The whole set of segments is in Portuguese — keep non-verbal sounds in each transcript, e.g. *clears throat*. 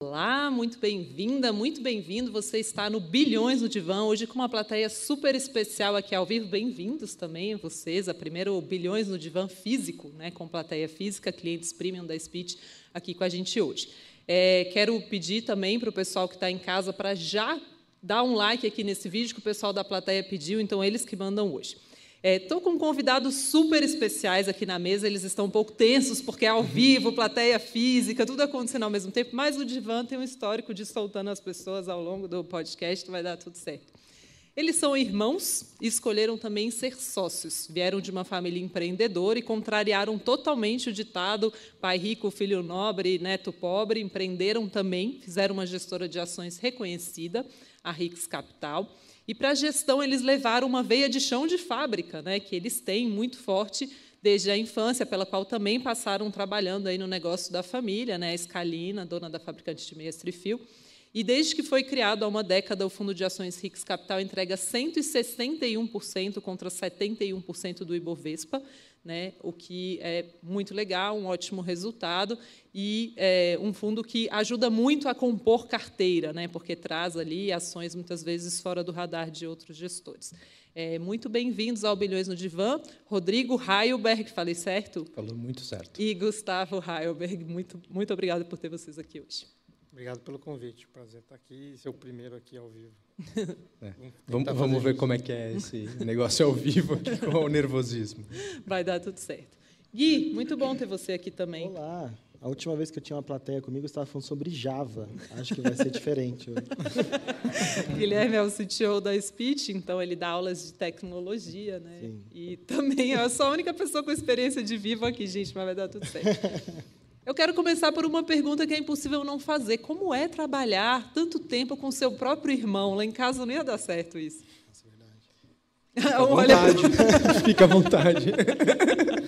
Olá, muito bem-vinda, muito bem-vindo. Você está no Bilhões no Divã, hoje com uma plateia super especial aqui ao vivo. Bem-vindos também vocês, a primeiro Bilhões no Divã físico, né, com plateia física, clientes premium da Speech aqui com a gente hoje. É, quero pedir também para o pessoal que está em casa para já dar um like aqui nesse vídeo que o pessoal da plateia pediu, então eles que mandam hoje. Estou é, com convidados super especiais aqui na mesa, eles estão um pouco tensos, porque é ao vivo, plateia física, tudo acontecendo ao mesmo tempo, mas o Divan tem um histórico de soltando as pessoas ao longo do podcast, vai dar tudo certo. Eles são irmãos e escolheram também ser sócios. Vieram de uma família empreendedora e contrariaram totalmente o ditado pai rico, filho nobre, neto pobre. Empreenderam também, fizeram uma gestora de ações reconhecida, a Rix Capital e para a gestão, eles levaram uma veia de chão de fábrica, né, que eles têm muito forte desde a infância, pela qual também passaram trabalhando aí no negócio da família, né, a Escalina, dona da fabricante de meias Trifil. E desde que foi criado há uma década, o Fundo de Ações RICS Capital entrega 161% contra 71% do Ibovespa, né, o que é muito legal, um ótimo resultado e é, um fundo que ajuda muito a compor carteira, né, porque traz ali ações muitas vezes fora do radar de outros gestores. É, muito bem-vindos ao Bilhões no Divã, Rodrigo Heilberg, falei certo? Falou muito certo. E Gustavo Heilberg, muito, muito obrigado por ter vocês aqui hoje. Obrigado pelo convite. Prazer estar aqui e ser o primeiro aqui ao vivo. É. Vamos, vamos ver como é que é esse negócio ao vivo aqui com o nervosismo. Vai dar tudo certo. Gui, muito bom ter você aqui também. Olá. A última vez que eu tinha uma plateia comigo, eu estava falando sobre Java. Acho que vai ser diferente. *laughs* Guilherme é o CTO da Speech, então ele dá aulas de tecnologia, né? Sim. E também eu sou a única pessoa com experiência de vivo aqui, gente, mas vai dar tudo certo. *laughs* Eu quero começar por uma pergunta que é impossível não fazer. Como é trabalhar tanto tempo com seu próprio irmão? Lá em casa não ia dar certo isso. É *laughs* verdade. *laughs* Fica à vontade. Fica à vontade.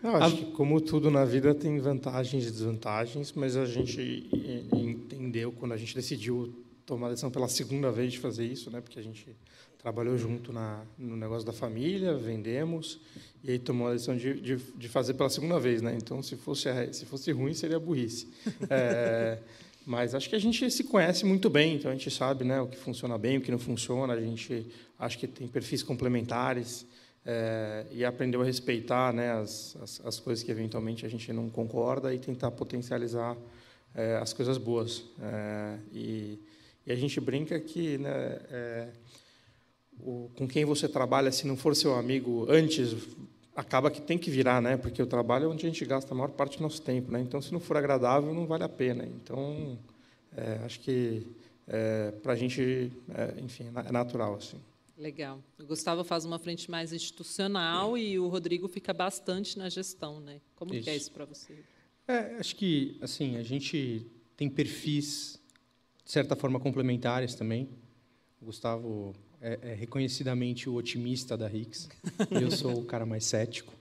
Eu acho que, como tudo na vida, tem vantagens e desvantagens, mas a gente entendeu, quando a gente decidiu tomar a decisão pela segunda vez de fazer isso, né, porque a gente trabalhou junto na, no negócio da família, vendemos, e aí tomou a decisão de, de, de, fazer pela segunda vez, né? Então, se fosse se fosse ruim, seria burrice. É, *laughs* mas acho que a gente se conhece muito bem, então a gente sabe, né, o que funciona bem, o que não funciona. A gente acho que tem perfis complementares é, e aprendeu a respeitar, né, as, as, as, coisas que eventualmente a gente não concorda e tentar potencializar é, as coisas boas. E, e, a gente brinca que, né, o, com quem você trabalha, se não for seu amigo antes, acaba que tem que virar, né? Porque o trabalho é onde a gente gasta a maior parte do nosso tempo, né? Então, se não for agradável, não vale a pena. Então, é, acho que é, para a gente, é, enfim, é natural assim. Legal. O Gustavo faz uma frente mais institucional é. e o Rodrigo fica bastante na gestão, né? Como isso. que é isso para você? É, acho que assim a gente tem perfis de certa forma complementares também. O Gustavo é, é reconhecidamente o otimista da Hicks. *laughs* eu sou o cara mais cético.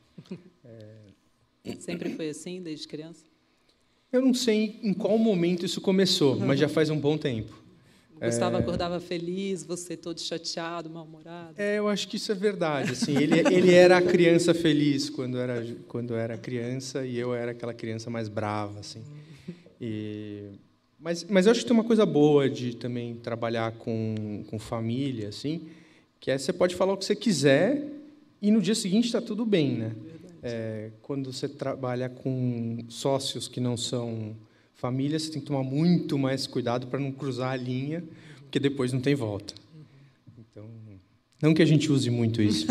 É... Sempre foi assim, desde criança? Eu não sei em qual momento isso começou, mas já faz um bom tempo. Gustavo é... acordava feliz, você todo chateado, mal-humorado. É, eu acho que isso é verdade. Assim, ele, ele era a criança feliz quando era, quando era criança e eu era aquela criança mais brava. Assim. E mas, mas eu acho que tem uma coisa boa de também trabalhar com, com família, assim, que é você pode falar o que você quiser e no dia seguinte está tudo bem, né? É, quando você trabalha com sócios que não são família, você tem que tomar muito mais cuidado para não cruzar a linha, porque depois não tem volta. Então, não que a gente use muito isso,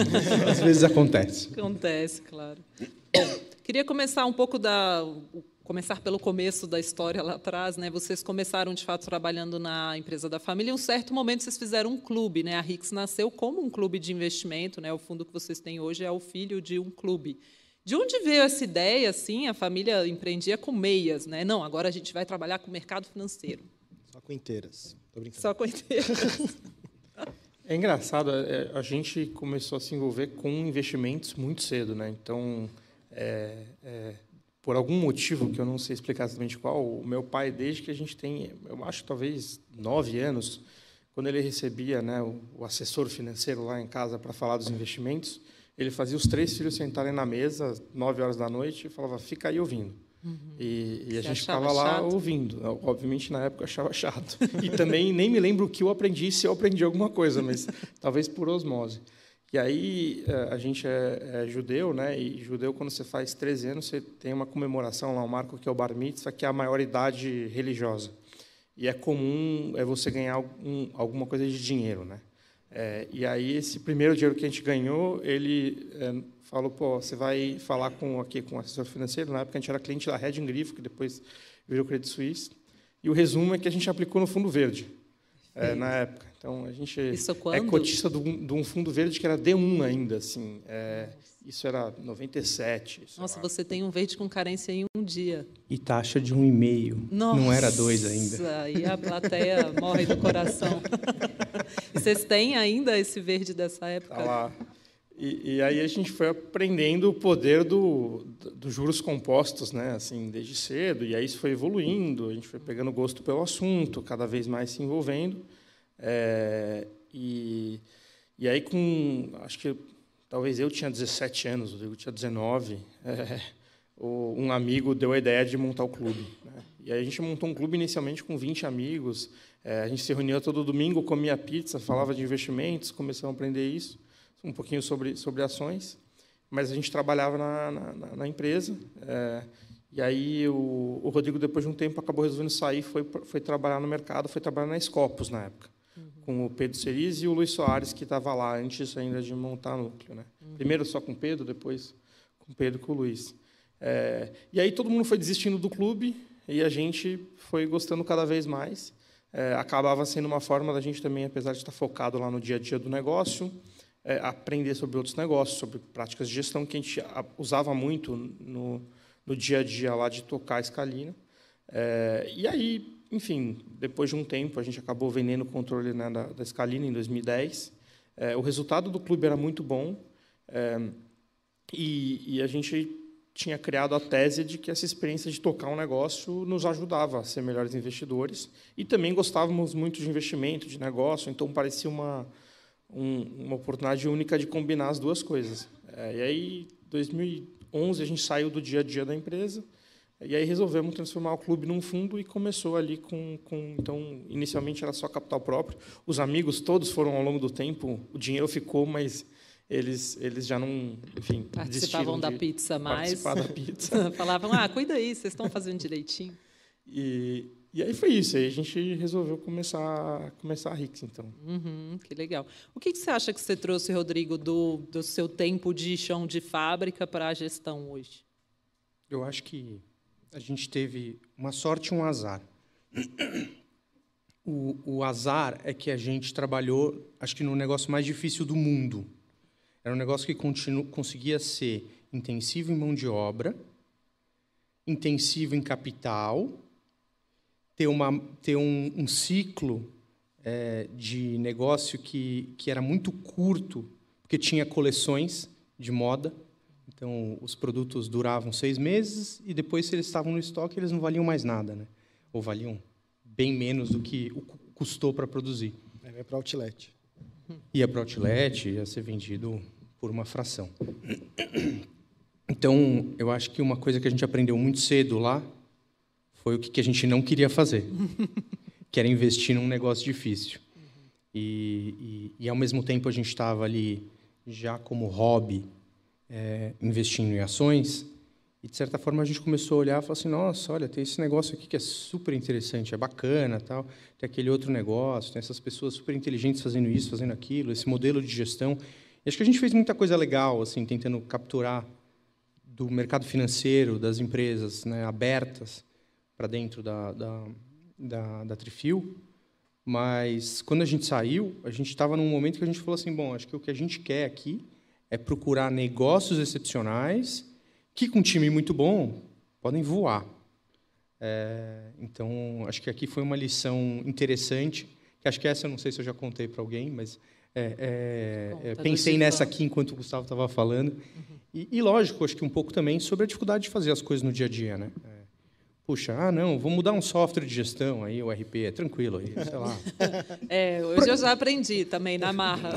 às vezes acontece. Acontece, claro. Bom, queria começar um pouco da começar pelo começo da história lá atrás, né? Vocês começaram de fato trabalhando na empresa da família. Em um certo momento vocês fizeram um clube, né? A Rix nasceu como um clube de investimento, né? O fundo que vocês têm hoje é o filho de um clube. De onde veio essa ideia? Assim, a família empreendia com meias, né? Não, agora a gente vai trabalhar com o mercado financeiro. Só com inteiras. Tô brincando. Só com inteiras. *laughs* É engraçado, é, a gente começou a se envolver com investimentos muito cedo, né? Então, é, é, por algum motivo que eu não sei explicar exatamente qual, o meu pai, desde que a gente tem, eu acho talvez nove anos, quando ele recebia né, o, o assessor financeiro lá em casa para falar dos investimentos, ele fazia os três filhos sentarem na mesa, nove horas da noite, e falava, fica aí ouvindo. Uhum. E, e, a gente ficava lá chato? ouvindo. Obviamente, na época, eu achava chato. E também nem me lembro o que eu aprendi, se eu aprendi alguma coisa, mas talvez por osmose. E aí, eh, a gente é, é, judeu, né? e judeu, quando você faz 13 anos, você tem uma comemoração lá, um marco que é o Bar Mitzvah, que é a maioridade religiosa. E é comum é você ganhar um, alguma coisa de dinheiro. Né? É, e aí, esse primeiro dinheiro que a gente ganhou, ele é, falou, pô, você vai falar com aqui com o assessor financeiro, na época a gente era cliente da Red Grifo, que depois virou Credit Suisse, e o resumo é que a gente aplicou no Fundo Verde, é, na época. Então, a gente é cotista de um fundo verde que era D1 ainda, assim. É, isso era 97. Nossa, você tem um verde com carência em um dia. E taxa de um e meio. Não era dois ainda. E a plateia morre do coração. *laughs* vocês têm ainda esse verde dessa época? Tá lá. E, e, aí a gente foi aprendendo o poder do, dos juros compostos, né? Assim, desde cedo. E aí isso foi evoluindo. A gente foi pegando gosto pelo assunto, cada vez mais se envolvendo. É, e, e aí com, acho que talvez eu tinha 17 anos, o Rodrigo tinha 19. É, um amigo deu a ideia de montar o clube. Né? E aí a gente montou um clube inicialmente com 20 amigos. É, a gente se reunia todo domingo, comia pizza, falava de investimentos, começamos a aprender isso um pouquinho sobre, sobre ações, mas a gente trabalhava na, na, na empresa. É, e aí o, o, Rodrigo, depois de um tempo, acabou resolvendo sair, foi, foi trabalhar no mercado, foi trabalhar na Scopus na época, uhum. com o Pedro Cerise e o Luiz Soares, que estava lá antes ainda de montar o núcleo. Né? Uhum. Primeiro só com o Pedro, depois com o Pedro e com o Luiz. É, e aí todo mundo foi desistindo do clube e a gente foi gostando cada vez mais. É, acabava sendo uma forma da gente também, apesar de estar focado lá no dia a dia do negócio, é, aprender sobre outros negócios, sobre práticas de gestão que a gente usava muito no, no dia a dia lá de tocar a escalina. É, e aí, enfim, depois de um tempo, a gente acabou vendendo o controle né, da, da escalina em 2010. É, o resultado do clube era muito bom é, e, e a gente tinha criado a tese de que essa experiência de tocar um negócio nos ajudava a ser melhores investidores e também gostávamos muito de investimento, de negócio, então parecia uma um, uma oportunidade única de combinar as duas coisas. É, e aí, 2011, a gente saiu do dia a dia da empresa e aí resolvemos transformar o clube num fundo e começou ali com, com então inicialmente era só capital próprio. Os amigos todos foram ao longo do tempo, o dinheiro ficou, mas eles eles já não, enfim, participavam da pizza mais. Participar da pizza. *laughs* Falavam: "Ah, cuida aí, vocês estão fazendo direitinho". E e aí foi isso. Aí a gente resolveu começar, começar a Rix, então. Uhum, que legal. O que, que você acha que você trouxe, Rodrigo, do, do seu tempo de chão de fábrica para a gestão hoje? Eu acho que a gente teve uma sorte e um azar. O, o azar é que a gente trabalhou, acho que no negócio mais difícil do mundo. Era um negócio que continu, conseguia ser intensivo em mão de obra, intensivo em capital ter, uma, ter um, um ciclo é, de negócio que, que era muito curto, porque tinha coleções de moda. Então, os produtos duravam seis meses e depois, se eles estavam no estoque, eles não valiam mais nada, né? ou valiam bem menos do que custou para produzir. Ia para outlet. Ia para outlet, ia ser vendido por uma fração. Então, eu acho que uma coisa que a gente aprendeu muito cedo lá foi o que a gente não queria fazer, *laughs* que era investir num negócio difícil. E, e, e ao mesmo tempo a gente estava ali já como hobby é, investindo em ações. E de certa forma a gente começou a olhar e falou assim nossa olha tem esse negócio aqui que é super interessante é bacana tal. Tem aquele outro negócio tem essas pessoas super inteligentes fazendo isso fazendo aquilo esse modelo de gestão. E acho que a gente fez muita coisa legal assim tentando capturar do mercado financeiro das empresas né, abertas para dentro da, da, da, da Trifil, mas quando a gente saiu, a gente estava num momento que a gente falou assim, bom, acho que o que a gente quer aqui é procurar negócios excepcionais que, com um time muito bom, podem voar. É, então, acho que aqui foi uma lição interessante, que acho que essa, eu não sei se eu já contei para alguém, mas é, é, Conta pensei nessa aqui enquanto o Gustavo estava falando. Uhum. E, e, lógico, acho que um pouco também sobre a dificuldade de fazer as coisas no dia a dia. Né? Puxa, ah, não, vou mudar um software de gestão aí, o RP, é tranquilo aí, sei lá. *laughs* É, hoje eu já aprendi também na marra.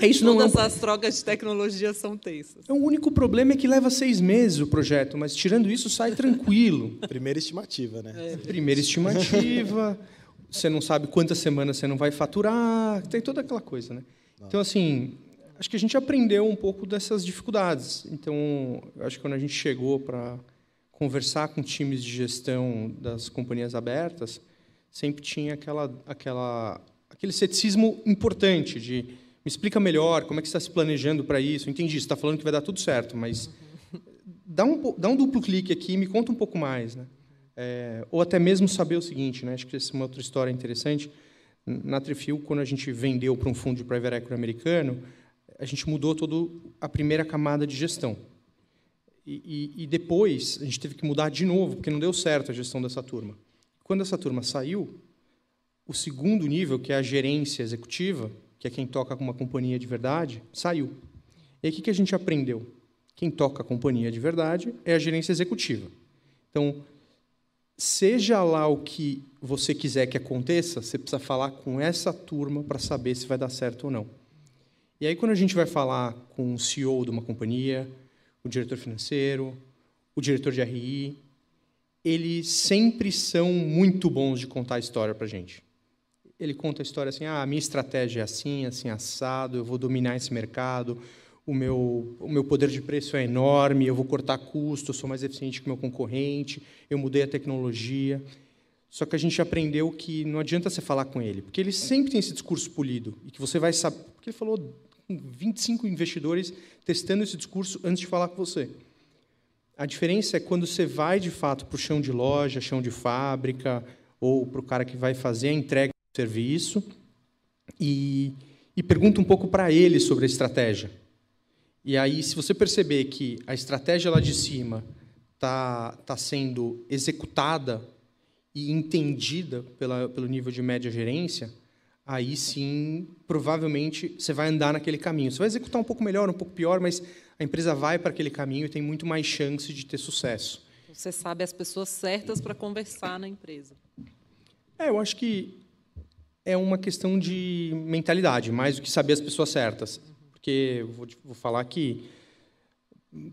É isso não é um Todas as trocas de tecnologia são tensas. É, o único problema é que leva seis meses o projeto, mas tirando isso, sai tranquilo. *laughs* Primeira estimativa, né? Primeira estimativa, você não sabe quantas semanas você não vai faturar, tem toda aquela coisa, né? Então, assim, acho que a gente aprendeu um pouco dessas dificuldades. Então, eu acho que quando a gente chegou para conversar com times de gestão das companhias abertas, sempre tinha aquela, aquela, aquele ceticismo importante de me explica melhor como é que você está se planejando para isso. Entendi, você está falando que vai dar tudo certo, mas *laughs* dá um, dá um duplo clique aqui e me conta um pouco mais. Né? É, ou até mesmo saber o seguinte, né? acho que essa é uma outra história interessante. Na Trifil, quando a gente vendeu para um fundo de private equity americano, a gente mudou toda a primeira camada de gestão. E, e, depois a gente teve que mudar de novo, porque não deu certo a gestão dessa turma. Quando essa turma saiu, o segundo nível, que é a gerência executiva, que é quem toca com uma companhia de verdade, saiu. E aí o que a gente aprendeu? Quem toca a companhia de verdade é a gerência executiva. Então, seja lá o que você quiser que aconteça, você precisa falar com essa turma para saber se vai dar certo ou não. E aí, quando a gente vai falar com o CEO de uma companhia, o diretor financeiro, o diretor de RI, eles sempre são muito bons de contar a história para a gente. Ele conta a história assim: ah, a minha estratégia é assim, assim, assado, eu vou dominar esse mercado, o meu, o meu poder de preço é enorme, eu vou cortar custo, eu sou mais eficiente que o meu concorrente, eu mudei a tecnologia. Só que a gente aprendeu que não adianta você falar com ele, porque ele sempre tem esse discurso polido, e que você vai saber. Porque ele falou 25 investidores testando esse discurso antes de falar com você. A diferença é quando você vai, de fato, para o chão de loja, chão de fábrica, ou para o cara que vai fazer a entrega do serviço, e, e pergunta um pouco para ele sobre a estratégia. E aí, se você perceber que a estratégia lá de cima está tá sendo executada e entendida pela, pelo nível de média gerência, aí sim, provavelmente, você vai andar naquele caminho. Você vai executar um pouco melhor, um pouco pior, mas a empresa vai para aquele caminho e tem muito mais chance de ter sucesso. Você sabe as pessoas certas para conversar na empresa. É, eu acho que é uma questão de mentalidade, mais do que saber as pessoas certas. Porque vou, vou falar que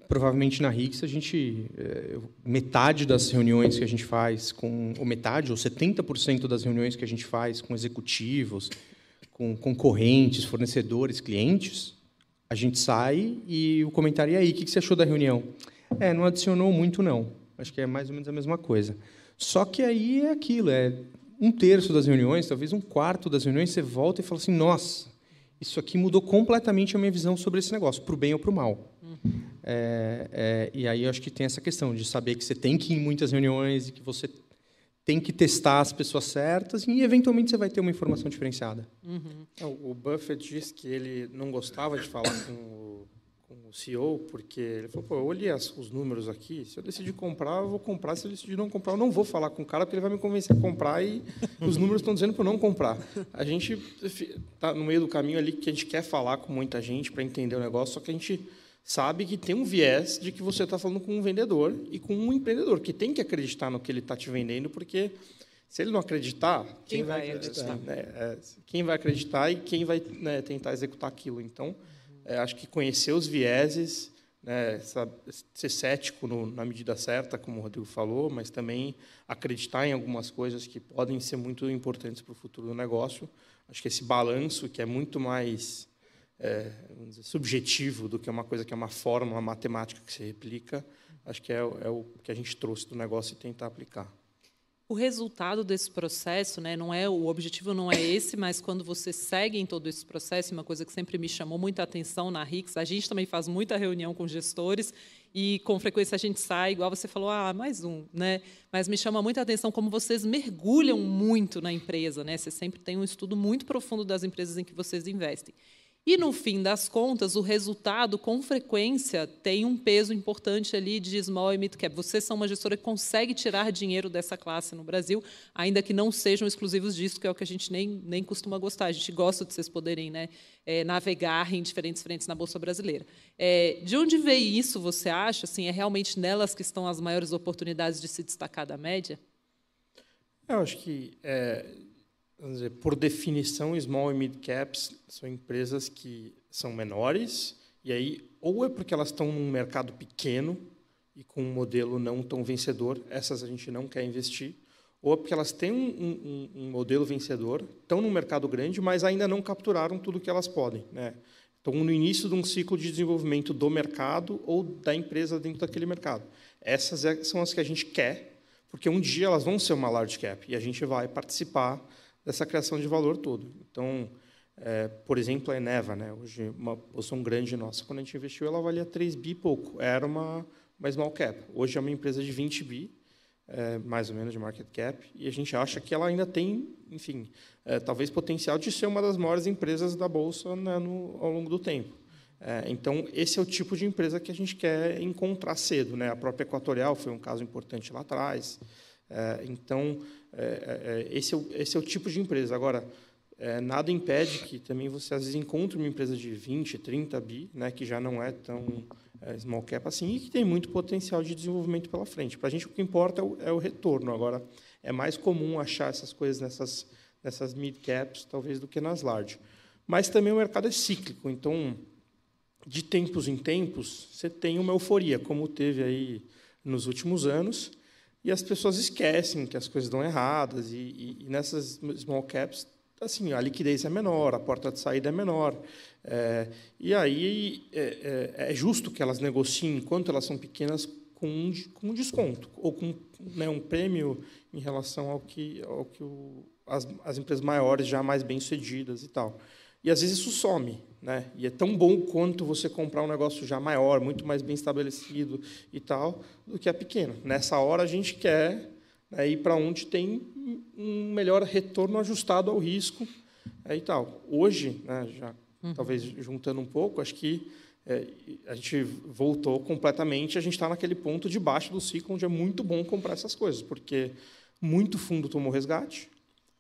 provavelmente na Rix a gente é, metade das reuniões que a gente faz com ou metade ou 70% das reuniões que a gente faz com executivos, com concorrentes, fornecedores, clientes, a gente sai e o comentário e aí, o que você achou da reunião? É, não adicionou muito não. Acho que é mais ou menos a mesma coisa. Só que aí é aquilo, é um terço das reuniões, talvez um quarto das reuniões, você volta e fala assim, nossa, isso aqui mudou completamente a minha visão sobre esse negócio, para o bem ou para o mal. É, é, e aí eu acho que tem essa questão de saber que você tem que ir em muitas reuniões e que você tem que testar as pessoas certas e eventualmente você vai ter uma informação diferenciada. Uhum. O Buffett disse que ele não gostava de falar com o, com o CEO porque ele falou: Pô, eu olhei as, os números aqui. Se eu decidir comprar, eu vou comprar. Se eu decidir não comprar, eu não vou falar com o cara porque ele vai me convencer a comprar e os números estão dizendo para não comprar. A gente está no meio do caminho ali que a gente quer falar com muita gente para entender o negócio, só que a gente sabe que tem um viés de que você está falando com um vendedor e com um empreendedor, que tem que acreditar no que ele está te vendendo, porque se ele não acreditar, quem, quem vai acreditar? Né, é, quem vai acreditar e quem vai né, tentar executar aquilo. Então, é, acho que conhecer os vieses, né, sabe, ser cético no, na medida certa, como o Rodrigo falou, mas também acreditar em algumas coisas que podem ser muito importantes para o futuro do negócio. Acho que esse balanço, que é muito mais é, dizer, subjetivo do que uma coisa que é uma fórmula matemática que se replica, acho que é, é, o que a gente trouxe do negócio e tentar aplicar. O resultado desse processo, né, não é o objetivo não é esse, mas quando você segue em todo esse processo, uma coisa que sempre me chamou muita atenção na Rix, a gente também faz muita reunião com gestores e com frequência a gente sai, igual você falou, ah, mais um, né? Mas me chama muita atenção como vocês mergulham muito na empresa, né? Você sempre tem um estudo muito profundo das empresas em que vocês investem. E, no fim das contas, o resultado, com frequência, tem um peso importante ali de small e mid cap. Vocês são uma gestora que consegue tirar dinheiro dessa classe no Brasil, ainda que não sejam exclusivos disso, que é o que a gente nem, nem costuma gostar. A gente gosta de vocês poderem né, é, navegar em diferentes frentes na Bolsa Brasileira. É, de onde veio isso, você acha? Assim, é realmente nelas que estão as maiores oportunidades de se destacar da média? Eu acho que, é, dizer, por definição, small e mid caps são empresas que são menores, e aí ou é porque elas estão num mercado pequeno e com um modelo não tão vencedor, essas a gente não quer investir, ou é porque elas têm um, um, um modelo vencedor, estão num mercado grande, mas ainda não capturaram tudo que elas podem. Né? Estão no início de um ciclo de desenvolvimento do mercado ou da empresa dentro daquele mercado. Essas é, são as que a gente quer porque um dia elas vão ser uma large cap e a gente vai participar dessa criação de valor todo. Então, é, por exemplo, a Eneva, né, hoje uma posição grande nossa, quando a gente investiu, ela valia 3 bi e pouco, era uma, uma small cap. Hoje é uma empresa de 20 bi, é, mais ou menos de market cap, e a gente acha que ela ainda tem, enfim, é, talvez potencial de ser uma das maiores empresas da bolsa né, no, ao longo do tempo. É, então, esse é o tipo de empresa que a gente quer encontrar cedo. Né? A própria Equatorial foi um caso importante lá atrás. É, então, é, é, é esse, é o, esse é o tipo de empresa. Agora, é, nada impede que também você, às vezes, encontre uma empresa de 20, 30 bi, né, que já não é tão small cap assim, e que tem muito potencial de desenvolvimento pela frente. Para a gente, o que importa o, é o, retorno. Agora, é mais comum achar essas coisas nessas, nessas mid caps, talvez, do que nas large. Mas também o mercado é cíclico. Então, de tempos em tempos, você tem uma euforia, como teve aí nos últimos anos, e as pessoas esquecem que as coisas dão erradas, e, e, e nessas small caps, assim, a liquidez é menor, a porta de saída é menor, é, e aí é, é, é, justo que elas negociem, enquanto elas são pequenas, com um, com um desconto, ou com né, um prêmio em relação ao que, ao que o, as, as empresas maiores, já mais bem-sucedidas e tal. E às vezes isso some, né? E é tão bom quanto você comprar um negócio já maior, muito mais bem estabelecido e tal, do que a pequena. Nessa hora a gente quer né, ir para onde tem um melhor retorno ajustado ao risco é, e tal. Hoje, né, já uhum. talvez juntando um pouco, acho que é, a gente voltou completamente. A gente está naquele ponto de baixo do ciclo onde é muito bom comprar essas coisas, porque muito fundo tomou resgate.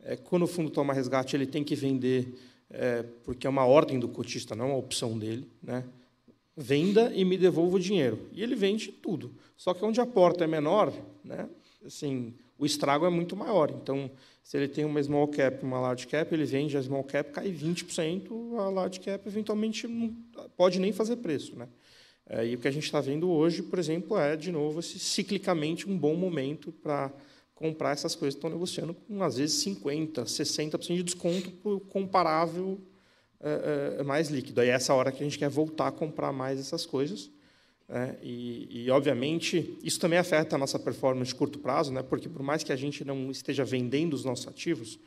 É, quando o fundo toma resgate, ele tem que vender é, porque é uma ordem do cotista, não é uma opção dele, né? venda e me devolva o dinheiro. E ele vende tudo. Só que onde a porta é menor, né, assim, o estrago é muito maior. Então, se ele tem uma small cap uma large cap, ele vende a small cap, cai 20%, a large cap eventualmente não pode nem fazer preço. Né? É, e o que a gente está vendo hoje, por exemplo, é, de novo, esse, ciclicamente um bom momento para comprar essas coisas estão negociando com, às vezes, 50%, 60% de desconto por comparável é, é, mais líquido. Aí é essa hora que a gente quer voltar a comprar mais essas coisas. Né? E, e, obviamente, isso também afeta a nossa performance de curto prazo, né? porque, por mais que a gente não esteja vendendo os nossos ativos,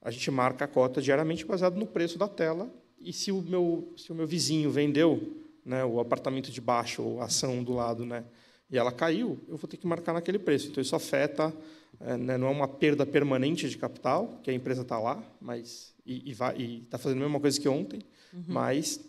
a gente marca a cota diariamente baseado no preço da tela. E se o meu, se o meu vizinho vendeu né, o apartamento de baixo ou a ação do lado, né, e ela caiu, eu vou ter que marcar naquele preço. Então, isso afeta é, né, não é uma perda permanente de capital, que a empresa está lá, mas e está fazendo a mesma coisa que ontem, uhum. mas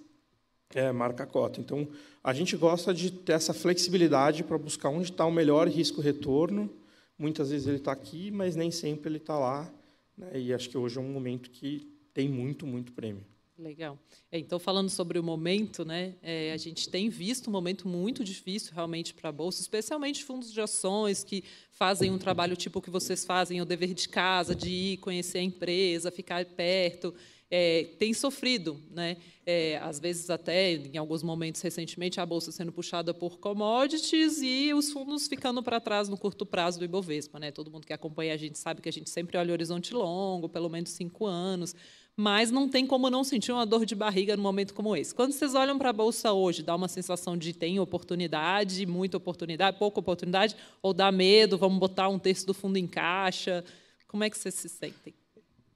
é, marca a cota. Então, a gente gosta de ter essa flexibilidade para buscar onde está o melhor risco-retorno. Muitas vezes ele está aqui, mas nem sempre ele está lá. Né, e acho que hoje é um momento que tem muito, muito prêmio. Legal. É, então, falando sobre o momento, né, é, a gente tem visto um momento muito difícil realmente para a Bolsa, especialmente fundos de ações que fazem um trabalho tipo o que vocês fazem, o dever de casa, de ir conhecer a empresa, ficar perto. É, tem sofrido, né? É, às vezes até em alguns momentos recentemente a bolsa sendo puxada por commodities e os fundos ficando para trás no curto prazo do Ibovespa, né? Todo mundo que acompanha a gente sabe que a gente sempre olha horizonte longo, pelo menos cinco anos, mas não tem como não sentir uma dor de barriga num momento como esse. Quando vocês olham para a bolsa hoje, dá uma sensação de tem oportunidade, muita oportunidade, pouca oportunidade, ou dá medo, vamos botar um terço do fundo em caixa? Como é que vocês se sentem?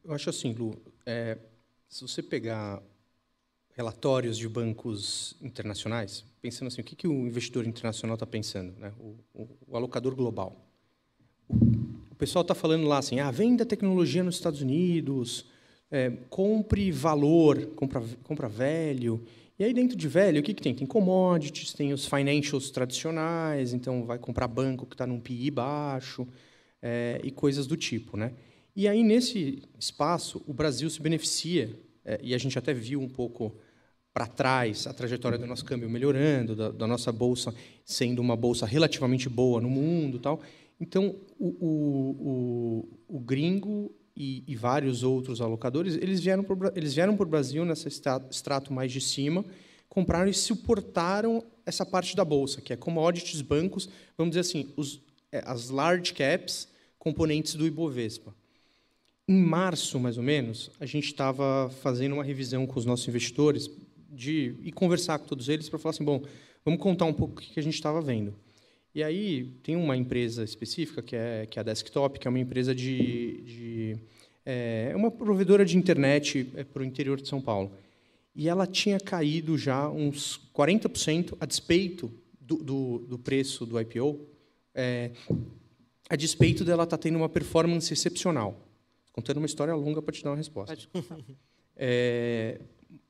Eu acho assim, Lu, é, se você pegar relatórios de bancos internacionais, pensando assim, o que, que o investidor internacional está pensando, né? O, o, o, alocador global. O, pessoal está falando lá assim, ah, venda tecnologia nos Estados Unidos, é, compre valor, compra, compra velho. E aí, dentro de velho, o que, que tem? Tem commodities, tem os financials tradicionais, então vai comprar banco que está num PI baixo, é, e coisas do tipo. Né? E aí, nesse espaço, o Brasil se beneficia, é, e a gente até viu um pouco para trás a trajetória do nosso câmbio melhorando, da, da, nossa bolsa sendo uma bolsa relativamente boa no mundo, tal. Então, o, o, o, o gringo e, e, vários outros alocadores, eles vieram para o Brasil nesse extrato mais de cima, compraram e suportaram essa parte da bolsa, que é commodities, bancos, vamos dizer assim, os, é, as large caps, componentes do Ibovespa. Em março, mais ou menos, a gente estava fazendo uma revisão com os nossos investidores de e conversar com todos eles para falar assim, bom, vamos contar um pouco o que a gente estava vendo. E aí tem uma empresa específica que é que é a Desktop, que é uma empresa de, de é uma provedora de internet é, para o interior de São Paulo. E ela tinha caído já uns 40% a despeito do, do, do preço do IPO, é, a despeito dela estar tá tendo uma performance excepcional. Contando uma história longa para te dar uma resposta. *laughs* É,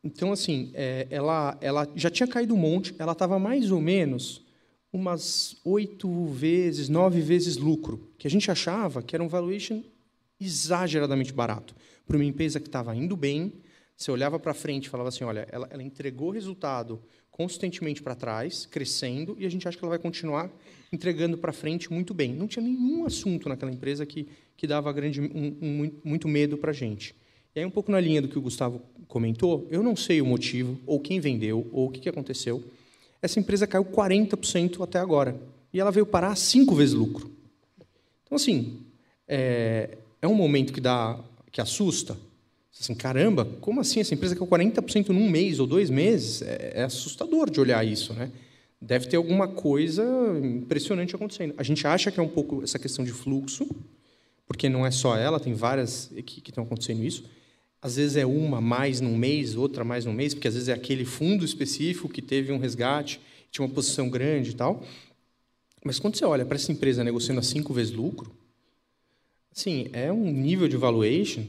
então, assim, é, ela, ela já tinha caído um monte, ela estava mais ou menos umas oito vezes, nove vezes lucro, que a gente achava que era um valuation exageradamente barato. Para uma empresa que estava indo bem, você olhava para frente e falava assim, olha, ela, ela entregou resultado consistentemente para trás, crescendo, e a gente acha que ela vai continuar entregando para frente muito bem. Não tinha nenhum assunto naquela empresa que, que dava grande, um, um, muito medo para a gente. E aí, um pouco na linha do que o Gustavo comentou, eu não sei o motivo, ou quem vendeu, ou o que aconteceu. Essa empresa caiu 40% até agora. E ela veio parar cinco vezes lucro. Então, assim, é, é um momento que dá que assusta. Assim, caramba, como assim essa empresa caiu 40% num mês ou dois meses? É, é assustador de olhar isso, né? Deve ter alguma coisa impressionante acontecendo. A gente acha que é um pouco essa questão de fluxo, porque não é só ela, tem várias que, que estão acontecendo isso. Às vezes é uma mais num mês, outra mais num mês, porque às vezes é aquele fundo específico que teve um resgate, tinha uma posição grande e tal. Mas quando você olha para essa empresa negociando a cinco vezes lucro, assim, é um nível de valuation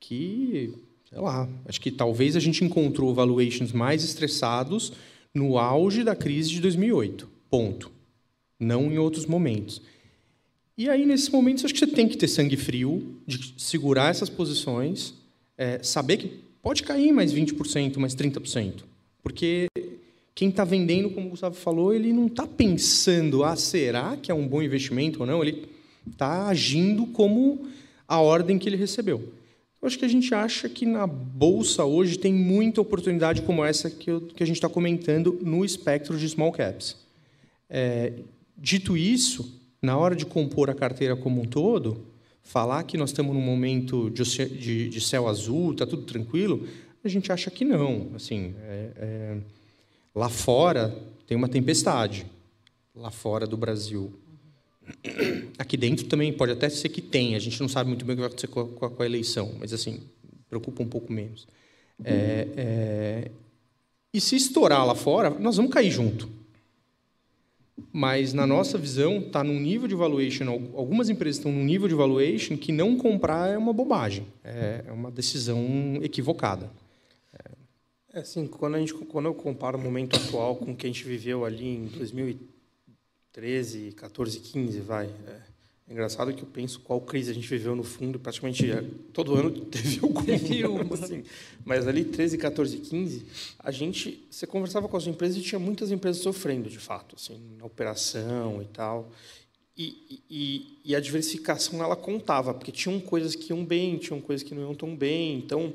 que, sei lá, acho que talvez a gente encontrou valuations mais estressados no auge da crise de 2008. Ponto. Não em outros momentos. E aí, nesses momentos, acho que você tem que ter sangue frio de segurar essas posições é, saber que pode cair mais 20%, mais 30%. Porque quem está vendendo, como o Gustavo falou, ele não está pensando, ah, será que é um bom investimento ou não? Ele está agindo como a ordem que ele recebeu. Eu acho que a gente acha que na bolsa hoje tem muita oportunidade como essa que, eu, que a gente está comentando no espectro de small caps. É, dito isso, na hora de compor a carteira como um todo, falar que nós estamos num momento de, de, céu azul, está tudo tranquilo, a gente acha que não. Assim, é, é, lá fora tem uma tempestade, lá fora do Brasil. *clears throat* Aqui dentro também pode até ser que tem, a gente não sabe muito bem o que vai acontecer com a, com a eleição, mas assim preocupa um pouco menos. É, é, e se estourar lá fora, nós vamos cair junto. Mas, na nossa visão, está num nível de valuation, algumas empresas estão num nível de valuation que não comprar é uma bobagem, é, é uma decisão equivocada. É assim, quando, a gente, quando eu comparo o momento atual com o que a gente viveu ali em 2013, 14, 15, vai, é, é engraçado que eu penso qual crise a gente viveu no fundo, praticamente é, todo ano *laughs* teve alguma. Teve uma. Assim. Mas ali, 13, 14, 15, a gente, você conversava com as empresas e tinha muitas empresas sofrendo, de fato, assim, na operação e tal. E, e, e a diversificação, ela contava, porque tinham coisas que iam bem, tinham coisas que não iam tão bem. Então,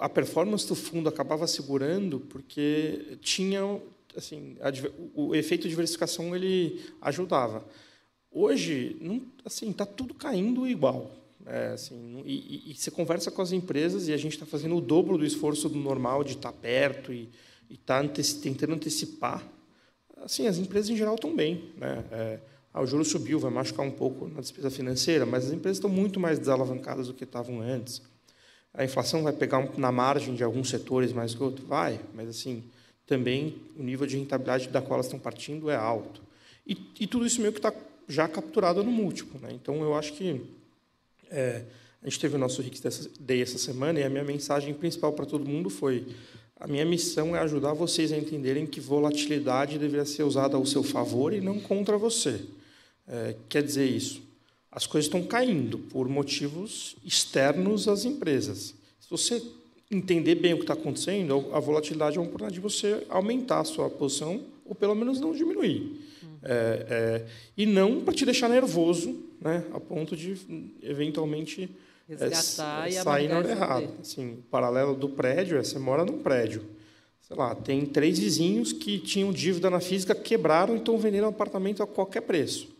a performance do fundo acabava segurando porque tinha assim a, o efeito de diversificação ele ajudava Hoje, não, assim, está tudo caindo igual. É, assim, e, e, você conversa com as empresas e a gente está fazendo o dobro do esforço do normal de estar tá perto e estar tá tentando antecipar. Assim, as empresas em geral estão bem, né? É, ah, o juro subiu, vai machucar um pouco na despesa financeira, mas as empresas estão muito mais desalavancadas do que estavam antes. A inflação vai pegar na margem de alguns setores mais que outros, vai, mas assim também o nível de rentabilidade da qual elas estão partindo é alto. E, e tudo isso meio que está já capturada no múltiplo. Né? Então, eu acho que é, A gente teve o nosso Hicks Day essa semana e a minha mensagem principal para todo mundo foi: a minha missão é ajudar vocês a entenderem que volatilidade deveria ser usada ao seu favor e não contra você. É, quer dizer isso? As coisas estão caindo por motivos externos às empresas. Se você entender bem o que está acontecendo, a volatilidade é uma oportunidade de você aumentar a sua posição ou pelo menos não diminuir. É, é, e não para te deixar nervoso, né, a ponto de eventualmente é, Resgatar é, e sair na hora errada. Assim, paralelo do prédio é você mora num prédio. Sei lá, tem três vizinhos que tinham dívida na física, quebraram e estão vendendo um apartamento a qualquer preço.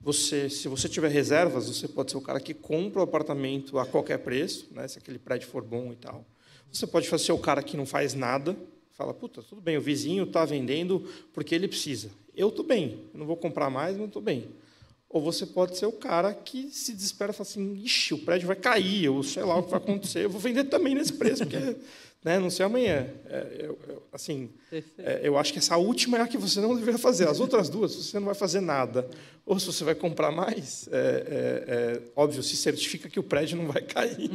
Você, se você tiver reservas, você pode ser o cara que compra o apartamento a qualquer preço, né, se aquele prédio for bom e tal. Você pode ser o cara que não faz nada, fala, puta, tudo bem, o vizinho está vendendo porque ele precisa. Eu estou bem, eu não vou comprar mais, mas estou bem. Ou você pode ser o cara que se desespera e fala assim, ixi, o prédio vai cair, eu sei lá o que vai acontecer, eu vou vender também nesse preço, porque né, não sei amanhã. É, eu, eu, assim, é, eu acho que essa última é a que você não deveria fazer. As outras duas, você não vai fazer nada. Ou se você vai comprar mais, é, é, é óbvio, se certifica que o prédio não vai cair.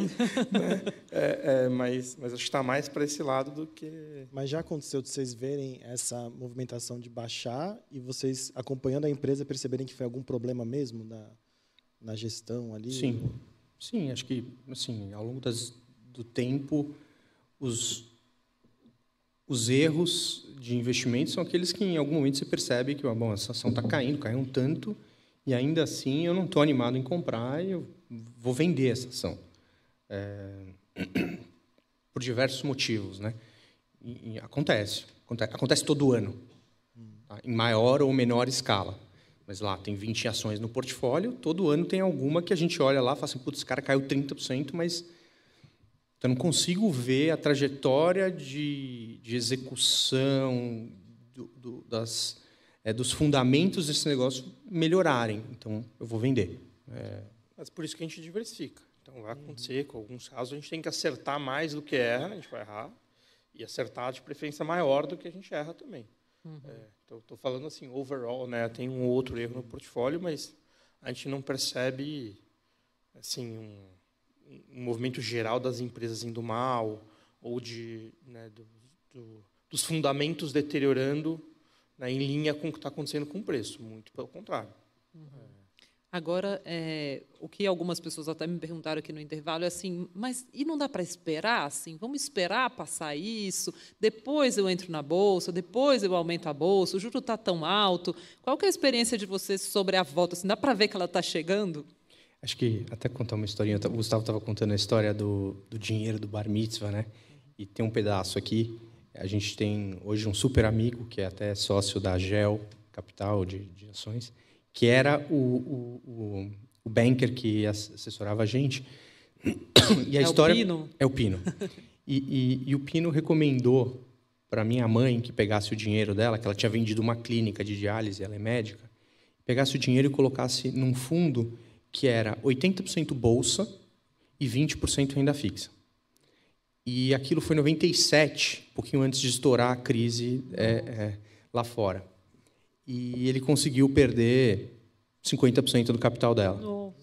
né? É, é, mas, mas acho que está mais para esse lado do que. Mas já aconteceu de vocês verem essa movimentação de baixar e vocês, acompanhando a empresa, perceberem que foi algum problema mesmo na, na gestão ali? Sim. Sim, acho que assim, ao longo das, do tempo, os, os erros de investimento são aqueles que, em algum momento, você percebe que bom, essa ação está caindo, caiu um tanto, e ainda assim eu não estou animado em comprar e eu vou vender essa ação. É, *clears throat* por diversos motivos. Né? E, e acontece, acontece, acontece todo ano, tá? em maior ou menor escala. Mas lá tem 20 ações no portfólio, todo ano tem alguma que a gente olha lá e fala assim, putz, esse cara caiu 30%, mas então, não consigo ver a trajetória de, de execução do, do, das, é, dos fundamentos desse negócio melhorarem. Então, eu vou vender. É... Mas por isso que a gente diversifica. Então, vai acontecer, com alguns casos, a gente tem que acertar mais do que erra, a gente vai errar, e acertar de preferência maior do que a gente erra também. Uhum. É, então, estou falando assim, overall, né, tem um outro erro no portfólio, mas a gente não percebe assim, um, um movimento geral das empresas indo mal ou de né, do, do, dos fundamentos deteriorando né, em linha com o que está acontecendo com o preço. Muito pelo contrário. Uhum. Agora, é, o que algumas pessoas até me perguntaram aqui no intervalo é assim, mas e não dá para esperar? Assim, vamos esperar passar isso, depois eu entro na bolsa, depois eu aumento a bolsa, o juro está tão alto. Qual é a experiência de vocês sobre a volta? Assim, dá para ver que ela está chegando? Acho que até contar uma historinha. O Gustavo estava contando a história do, do dinheiro do bar mitzvah, né? E tem um pedaço aqui. A gente tem hoje um super amigo que é até sócio da Gel Capital de, de ações, que era o, o, o, o banker que assessorava a gente. E a é história o Pino. é o Pino. E, e, e o Pino recomendou para minha mãe que pegasse o dinheiro dela, que ela tinha vendido uma clínica de diálise, ela é médica, pegasse o dinheiro e colocasse num fundo que era 80% bolsa e 20% renda fixa. E aquilo foi em 97, um pouquinho antes de estourar a crise é, é, lá fora. E ele conseguiu perder 50% do capital dela. Nossa.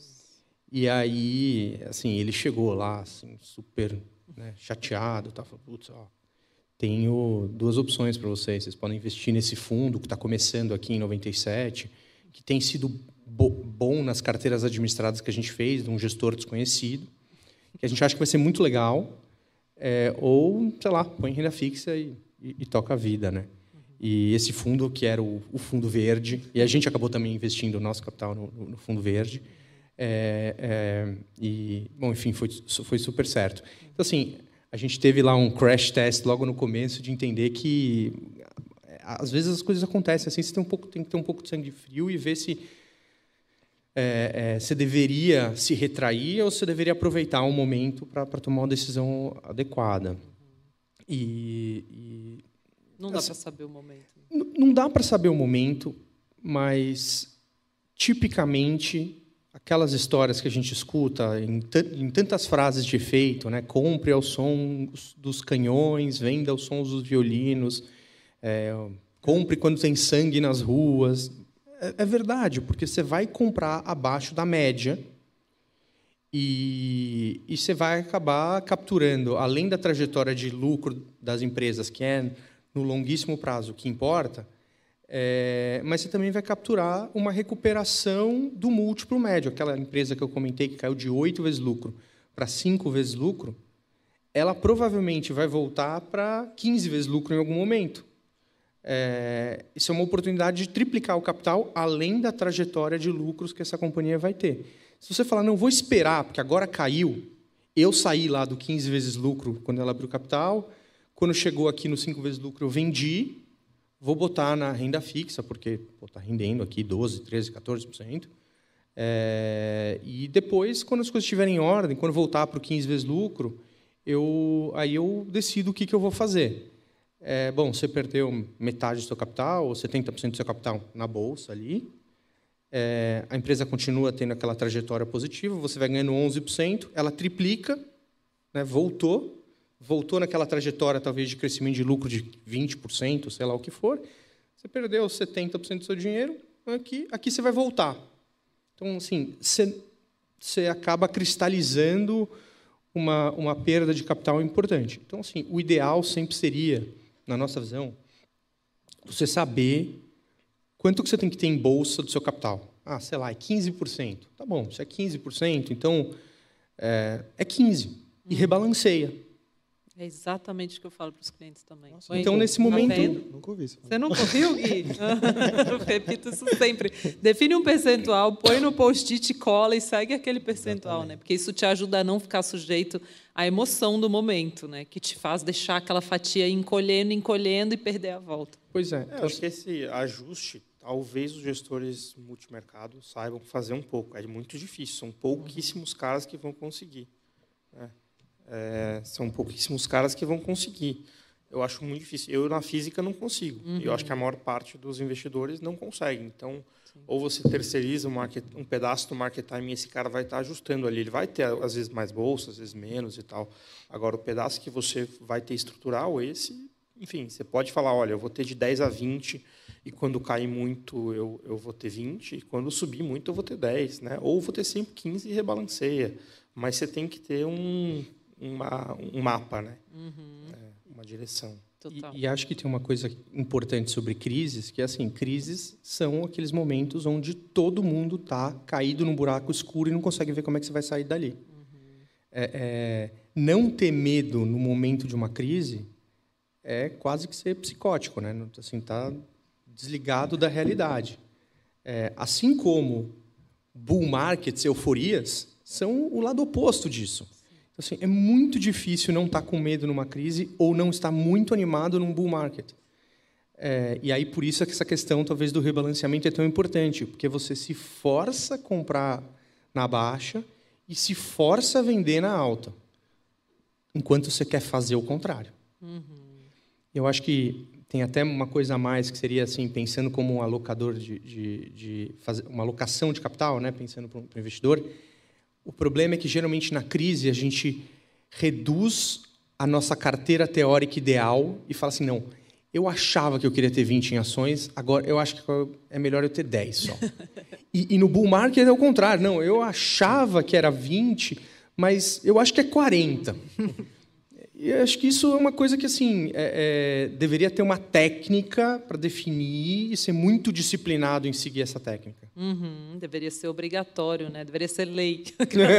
E aí, assim, ele chegou lá, assim, super né, chateado, tá? Falou, putz, ó, tenho duas opções para vocês. Vocês podem investir nesse fundo que está começando aqui em 97, que tem sido bom nas carteiras administradas que a gente fez, de um gestor desconhecido, que a gente acha que vai ser muito legal, é, ou, sei lá, põe renda fixa e, e, e toca a vida. Né? E esse fundo, que era o, o, fundo verde, e a gente acabou também investindo o nosso capital no, no fundo verde, é, é, e, bom, enfim, foi, foi super certo. Então, assim, a gente teve lá um crash test logo no começo de entender que às vezes as coisas acontecem assim, você tem, um pouco, tem que ter um pouco de sangue frio e ver se é, é, você deveria se retrair ou você deveria aproveitar um momento para tomar uma decisão adequada. E, e não dá assim, para saber o momento. Não dá para saber o momento, mas tipicamente aquelas histórias que a gente escuta em, em tantas frases de efeito, né? Compre ao som dos canhões, venda aos sons dos violinos, é, compre quando tem sangue nas ruas. É, é verdade, porque você vai comprar abaixo da média E, e você vai acabar capturando, além da trajetória de lucro das empresas, que é no longuíssimo prazo que importa, é, mas você também vai capturar uma recuperação do múltiplo médio. Aquela empresa que eu comentei que caiu de oito vezes lucro para cinco vezes lucro, ela provavelmente vai voltar para 15 vezes lucro em algum momento. É, isso é uma oportunidade de triplicar o capital, além da trajetória de lucros que essa companhia vai ter. Se você falar, não, vou esperar, porque agora caiu, eu saí lá do 15 vezes lucro quando ela abriu capital, quando chegou aqui no 5 vezes lucro eu vendi, vou botar na renda fixa, porque está rendendo aqui 12, 13, 14%. É, e depois, quando as coisas estiverem em ordem, quando voltar para o 15 vezes lucro, eu, aí eu decido o que, que eu vou fazer. É, bom, você perdeu metade do seu capital, ou 70% do seu capital na bolsa ali, é, a empresa continua tendo aquela trajetória positiva, você vai ganhando 11%, ela triplica, né, voltou, voltou naquela trajetória talvez de crescimento de lucro de 20%, sei lá o que for, você perdeu 70% do seu dinheiro, aqui, aqui você vai voltar. Então, assim, você, você acaba cristalizando uma, uma perda de capital importante. Então, assim, o ideal sempre seria, na nossa visão, você saber Quanto que você tem que ter em bolsa do seu capital? Ah, sei lá, é 15%. Tá bom, se é 15%, então é, é 15%. E uhum. rebalanceia. É exatamente o que eu falo para os clientes também. Nossa, então, nesse momento. Tá nunca ouvi isso. Você nunca ouviu, Gui? *laughs* eu repito isso sempre. Define um percentual, põe no post-it, cola e segue aquele percentual, né? Porque isso te ajuda a não ficar sujeito à emoção do momento, né? Que te faz deixar aquela fatia encolhendo, encolhendo e perder a volta. Pois é. é acho que esse ajuste talvez os gestores multimercado saibam fazer um pouco. É muito difícil, são pouquíssimos caras que vão conseguir. É, são pouquíssimos caras que vão conseguir. Eu acho muito difícil. Eu, na física, não consigo. Uhum. Eu acho que a maior parte dos investidores não consegue. Então, Sim. ou você terceiriza um, market, um, pedaço do market time e esse cara vai estar ajustando ali. Ele vai ter, às vezes, mais bolsa, às vezes menos e tal. Agora, o pedaço que você vai ter estrutural, esse, enfim, você pode falar, olha, eu vou ter de 10 a 20 e quando cair muito eu, eu vou ter 20, e quando subir muito eu vou ter 10, né? ou vou ter sempre 15 e rebalanceia. Mas você tem que ter um, uma, um mapa, né? Uhum. É, uma direção. E, e, acho que tem uma coisa importante sobre crises, que é assim, crises são aqueles momentos onde todo mundo está caído num buraco escuro e não consegue ver como é que você vai sair dali. Uhum. É, é, não ter medo no momento de uma crise é quase que ser psicótico, né? Assim, tá desligado da realidade. É, assim como bull markets, euforias, são o lado oposto disso. Assim, é muito difícil não estar com medo numa crise ou não estar muito animado num bull market. É, e aí, por isso, é que essa questão, talvez, do rebalanceamento é tão importante, porque você se força a comprar na baixa e se força a vender na alta, enquanto você quer fazer o contrário. Uhum. Eu acho que tem até uma coisa a mais que seria assim, pensando como um alocador de, de, de fazer uma alocação de capital, né, pensando para o investidor. O problema é que geralmente na crise a gente reduz a nossa carteira teórica ideal e fala assim, não, eu achava que eu queria ter 20 em ações, agora eu acho que é melhor eu ter 10 só. e, e no bull market é o contrário, não, eu achava que era 20, mas eu acho que é 40. E acho que isso é uma coisa que assim é, é, deveria ter uma técnica para definir e ser muito disciplinado em seguir essa técnica. Uhum, deveria ser obrigatório, né? Deveria ser lei.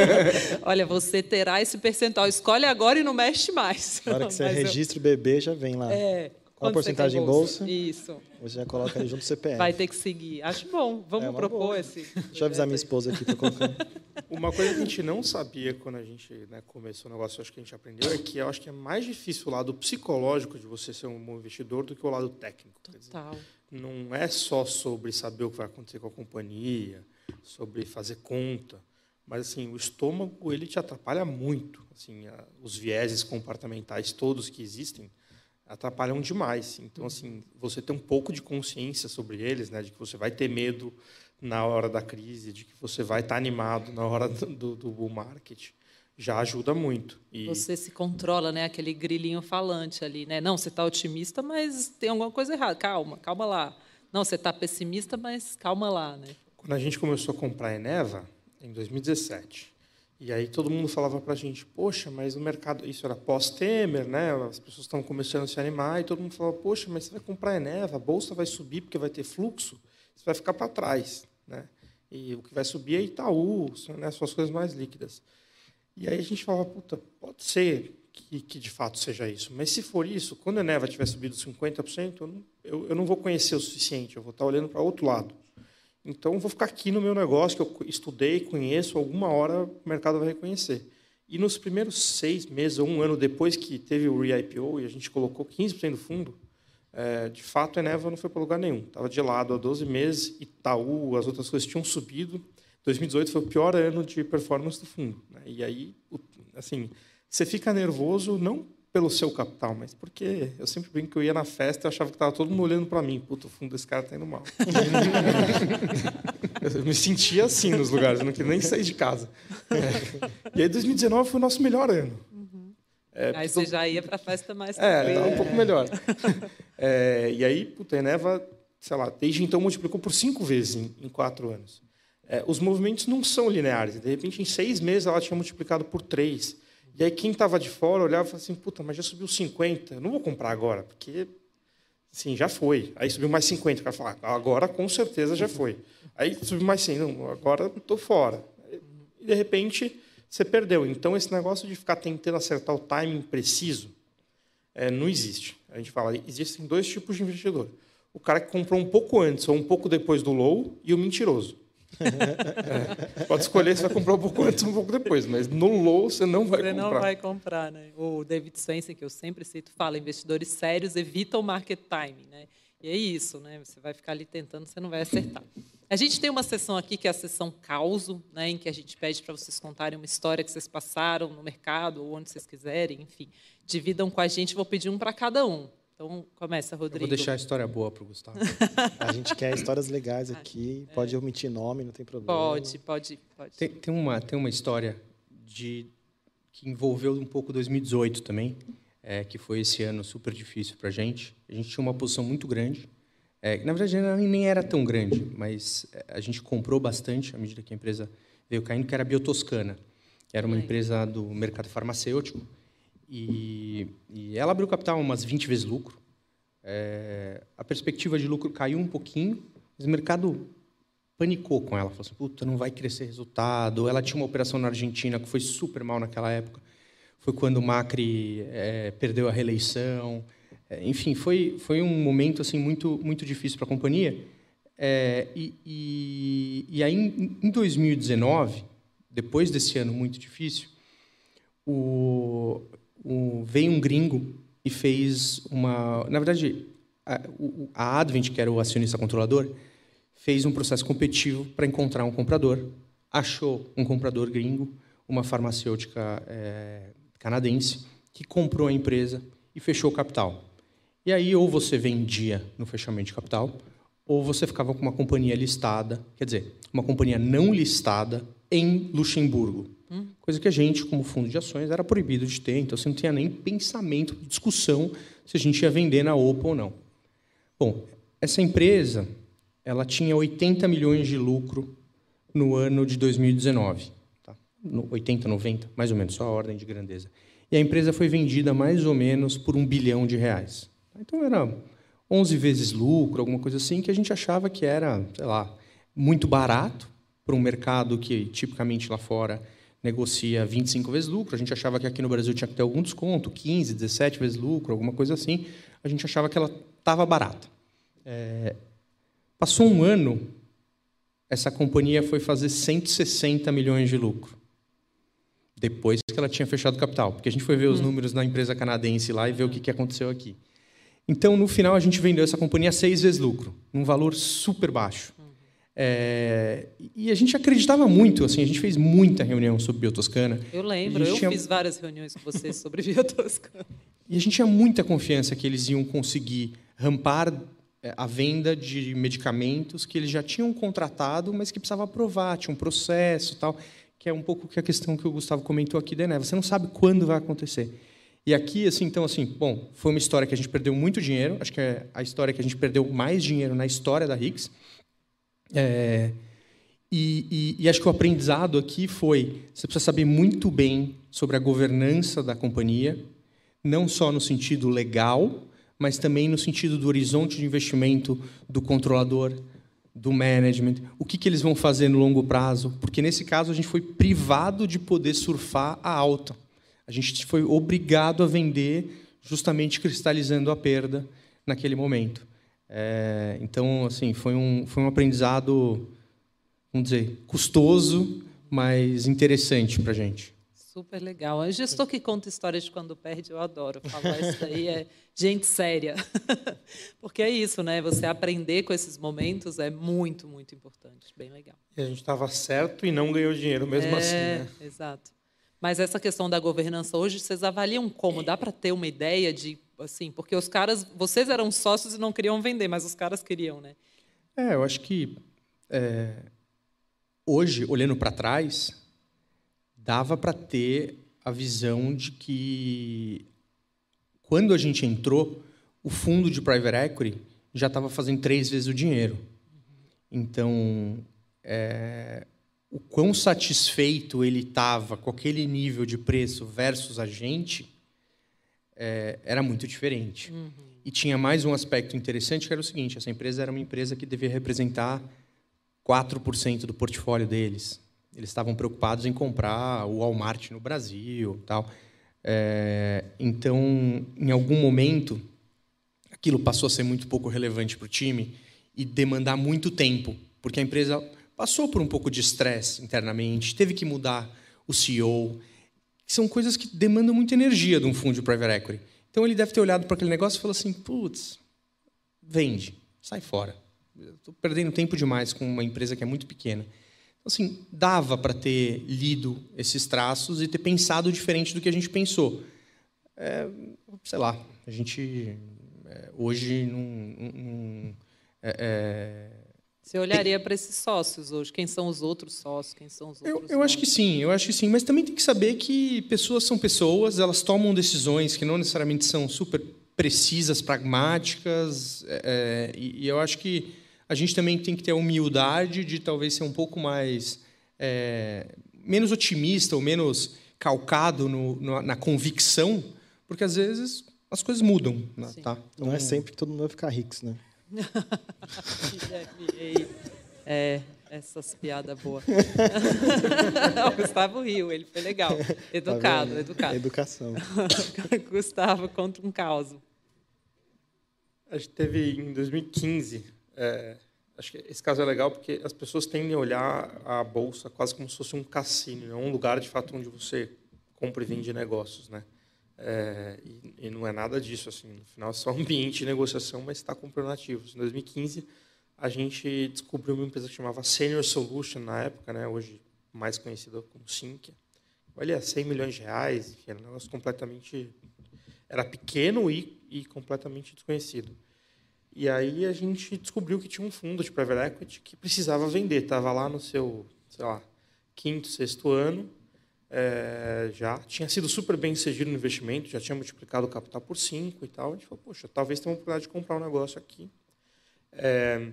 *laughs* Olha, você terá esse percentual. Escolhe agora e não mexe mais. Na hora que você registra eu... o bebê, já vem lá. É. Qual a porcentagem em bolsa? Isso. Você já coloca ali junto do CPF. Vai ter que seguir. Acho bom. Vamos é propor boa. esse. Deixa eu avisar minha esposa aqui para colocar. *laughs* Uma coisa que a gente não sabia quando a gente né, começou o negócio, acho que a gente aprendeu, é que eu acho que é mais difícil o lado psicológico de você ser um bom investidor do que o lado técnico. Total. Dizer, não é só sobre saber o que vai acontecer com a companhia, sobre fazer conta, mas assim o estômago ele te atrapalha muito. Assim, os vieses comportamentais todos que existem atrapalham demais. Então, assim, você ter um pouco de consciência sobre eles, né, de que você vai ter medo na hora da crise, de que você vai estar animado na hora do, do bull market, já ajuda muito. E... Você se controla, né, aquele grilinho falante ali, né? Não, você está otimista, mas tem alguma coisa errada. Calma, calma lá. Não, você está pessimista, mas calma lá, né? Quando a gente começou a comprar a Eneva, em 2017, E aí todo mundo falava para a gente, poxa, mas o mercado, isso era pós-Temer, né? As pessoas estão começando a se animar e todo mundo falava, poxa, mas você vai comprar a Eneva, a bolsa vai subir porque vai ter fluxo, você vai ficar para trás, né? E o que vai subir é Itaú, né? Suas coisas mais líquidas. E aí a gente falava, puta, pode ser que, que, de fato seja isso. Mas se for isso, quando a Eneva tiver subido 50%, eu não, eu, eu não vou conhecer o suficiente, eu vou estar olhando para outro lado. Então, vou ficar aqui no meu negócio, que eu estudei, conheço, alguma hora o mercado vai reconhecer. E nos primeiros seis meses, ou um ano depois que teve o re-IPO, e a gente colocou 15% do fundo, é, de fato, a Eneva não foi para lugar nenhum. Estava de lado há 12 meses, Itaú, as outras coisas tinham subido. 2018 foi o pior ano de performance do fundo. Né? E aí, assim, você fica nervoso não pelo seu capital, mas porque eu sempre brinco que eu ia na festa e achava que estava todo mundo olhando para mim. Puta, o fundo desse cara está indo mal. *laughs* eu me sentia assim nos lugares, eu não queria nem sair de casa. É. E aí 2019 foi o nosso melhor ano. Uhum. É, aí você já ia para a festa mais É, tá um pouco melhor. É, e aí, puta, a Eneva, sei lá, desde então multiplicou por cinco vezes em, em quatro anos. É, os movimentos não são lineares. De repente, em seis meses, ela tinha multiplicado por três. E aí quem estava de fora olhava e falava assim, puta, mas já subiu 50, eu não vou comprar agora, porque sim, já foi. Aí subiu mais 50, o cara fala, ah, agora com certeza já foi. Aí subiu mais 100, não, agora estou fora. E de repente você perdeu. Então esse negócio de ficar tentando acertar o timing preciso é, não existe. A gente fala, existem dois tipos de investidor. O cara que comprou um pouco antes ou um pouco depois do low e o mentiroso. É. Pode escolher se vai comprar um pouco antes ou um pouco depois, mas no low você não vai você comprar. Você não vai comprar, né? O David Swensen, que eu sempre cito, fala: investidores sérios evitam market timing, né? E é isso, né? Você vai ficar ali tentando, você não vai acertar. A gente tem uma sessão aqui que é a sessão causo, né, em que a gente pede para vocês contarem uma história que vocês passaram no mercado ou onde vocês quiserem, enfim, dividam com a gente. Vou pedir um para cada um. Então, começa, Rodrigo. Eu vou deixar a história boa para o Gustavo. a gente quer histórias legais aqui. *laughs* Pode é. omitir nome, não tem problema. Pode, pode, pode. Tem, tem, uma, tem uma história de, que envolveu um pouco 2018 também, é, que foi esse ano super difícil para a gente. A gente tinha uma posição muito grande. É, na verdade, nem era tão grande, mas é, a gente comprou bastante à medida que a empresa veio caindo, que era a Biotoscana, que era uma empresa do mercado farmacêutico e, e ela abriu capital umas 20 vezes lucro. É, a perspectiva de lucro caiu um pouquinho, mas o mercado panicou com ela. Falou assim, puta, não vai crescer resultado. Ela tinha uma operação na Argentina que foi super mal naquela época. Foi quando o Macri é, perdeu a reeleição. É, enfim, foi, foi um momento assim muito, muito difícil para a companhia. É, e, e, e, aí, em 2019, depois desse ano muito difícil, o, o, veio um gringo e fez uma. Na verdade, a, a Advent, que era o acionista controlador, fez um processo competitivo para encontrar um comprador. Achou um comprador gringo, uma farmacêutica é, canadense, que comprou a empresa e fechou o capital. E aí, ou você vendia no fechamento de capital, ou você ficava com uma companhia listada, quer dizer, uma companhia não listada em Luxemburgo. Coisa que a gente, como fundo de ações, era proibido de ter, então você não tinha nem pensamento, discussão se a gente ia vender na OPA ou não. Bom, essa empresa ela tinha 80 milhões de lucro no ano de 2019. Tá? 80, 90, mais ou menos, só a ordem de grandeza. E a empresa foi vendida mais ou menos por um bilhão de reais. Então era 11 vezes lucro, alguma coisa assim, que a gente achava que era, sei lá, muito barato para um mercado que tipicamente lá fora negocia 25 vezes lucro. A gente achava que aqui no Brasil tinha que ter algum desconto, 15, 17 vezes lucro, alguma coisa assim. A gente achava que ela estava barata. É... Passou um ano, essa companhia foi fazer 160 milhões de lucro. Depois que ela tinha fechado o capital. Porque a gente foi ver os hum. números na empresa canadense lá e ver o que, que aconteceu aqui. Então, no final, a gente vendeu essa companhia seis vezes lucro, num valor super baixo. É, e a gente acreditava muito, assim, a gente fez muita reunião sobre biotoscana. Eu lembro, eu tinha... fiz várias reuniões com vocês sobre *laughs* biotoscana. E a gente tinha muita confiança que eles iam conseguir rampar é, a venda de medicamentos que eles já tinham contratado, mas que precisava aprovar, tinha um processo tal, que é um pouco que a questão que o Gustavo comentou aqui da Você não sabe quando vai acontecer. E aqui, assim, então, assim, bom, foi uma história que a gente perdeu muito dinheiro. Acho que é a história que a gente perdeu mais dinheiro na história da Higgs. É, e, e, e, acho que o aprendizado aqui foi: você precisa saber muito bem sobre a governança da companhia, não só no sentido legal, mas também no sentido do horizonte de investimento do controlador, do management, o que, que eles vão fazer no longo prazo, porque nesse caso a gente foi privado de poder surfar a alta. A gente foi obrigado a vender, justamente cristalizando a perda naquele momento. É, então, assim, foi um, foi um aprendizado vamos dizer, custoso, mas interessante para a gente. Super legal. O gestor que conta histórias de quando perde, eu adoro falar. Isso daí é gente séria. *laughs* Porque é isso, né? Você aprender com esses momentos é muito, muito importante. Bem legal. E a gente estava certo e não ganhou dinheiro mesmo é, assim. Né? Exato. Mas essa questão da governança hoje, vocês avaliam como? Dá para ter uma ideia de, assim, porque os caras, vocês eram sócios e não queriam vender, mas os caras queriam, né? É, eu acho que é, hoje, olhando para trás, dava para ter a visão de que quando a gente entrou, o fundo de private equity já estava fazendo três vezes o dinheiro. Então, é, o quão satisfeito ele estava com aquele nível de preço versus a gente é, era muito diferente. Uhum. E tinha mais um aspecto interessante que era o seguinte: essa empresa era uma empresa que devia representar 4% do portfólio deles. Eles estavam preocupados em comprar o Walmart no Brasil, tal. É, então, em algum momento, aquilo passou a ser muito pouco relevante para o time e demandar muito tempo, porque a empresa passou por um pouco de estresse internamente, teve que mudar o CEO. São coisas que demandam muita energia de um fundo de private equity. Então, ele deve ter olhado para aquele negócio e falou assim: putz, vende, sai fora estou perdendo tempo demais com uma empresa que é muito pequena. Então, assim, dava para ter lido esses traços e ter pensado diferente do que a gente pensou. É, sei lá, a gente é, hoje não. não é, é você olharia para esses sócios hoje? Quem são os outros sócios? Quem são os outros? Eu, eu acho que sim, eu acho que sim. Mas também tem que saber que pessoas são pessoas, elas tomam decisões que não necessariamente são super precisas, pragmáticas. É, é e, e eu acho que a gente também tem que ter a humildade de talvez ser um pouco mais é, menos otimista ou menos calcado no, no, na convicção, porque às vezes as coisas mudam. Né, tá? Não é sempre que todo mundo vai ficar rico, né? *laughs* é, essas piadas boas. *laughs* o Gustavo riu, ele foi legal. Educado, tá educado. Educação. *laughs* Gustavo, conta um caos. A gente teve em 2015 é, acho que esse caso é legal porque as pessoas tendem a olhar a bolsa quase como se fosse um cassino, é um lugar de fato onde você compra e vende negócios, né? É, e, e, não é nada disso assim. No final é só ambiente de negociação, mas está comprando ativos. Em 2015 a gente descobriu uma empresa que chamava Senior Solution na época, né? Hoje mais conhecida como Sinqia. Olha, 100 milhões de reais, enfim, era um negócio completamente era pequeno e, e completamente desconhecido. E aí a gente descobriu que tinha um fundo de private equity que precisava vender. Estava lá no seu, sei lá, quinto, sexto ano, é, já tinha sido super bem sucedido no investimento, já tinha multiplicado o capital por cinco e tal. A gente falou, poxa, talvez tenha uma oportunidade de comprar um negócio aqui. É,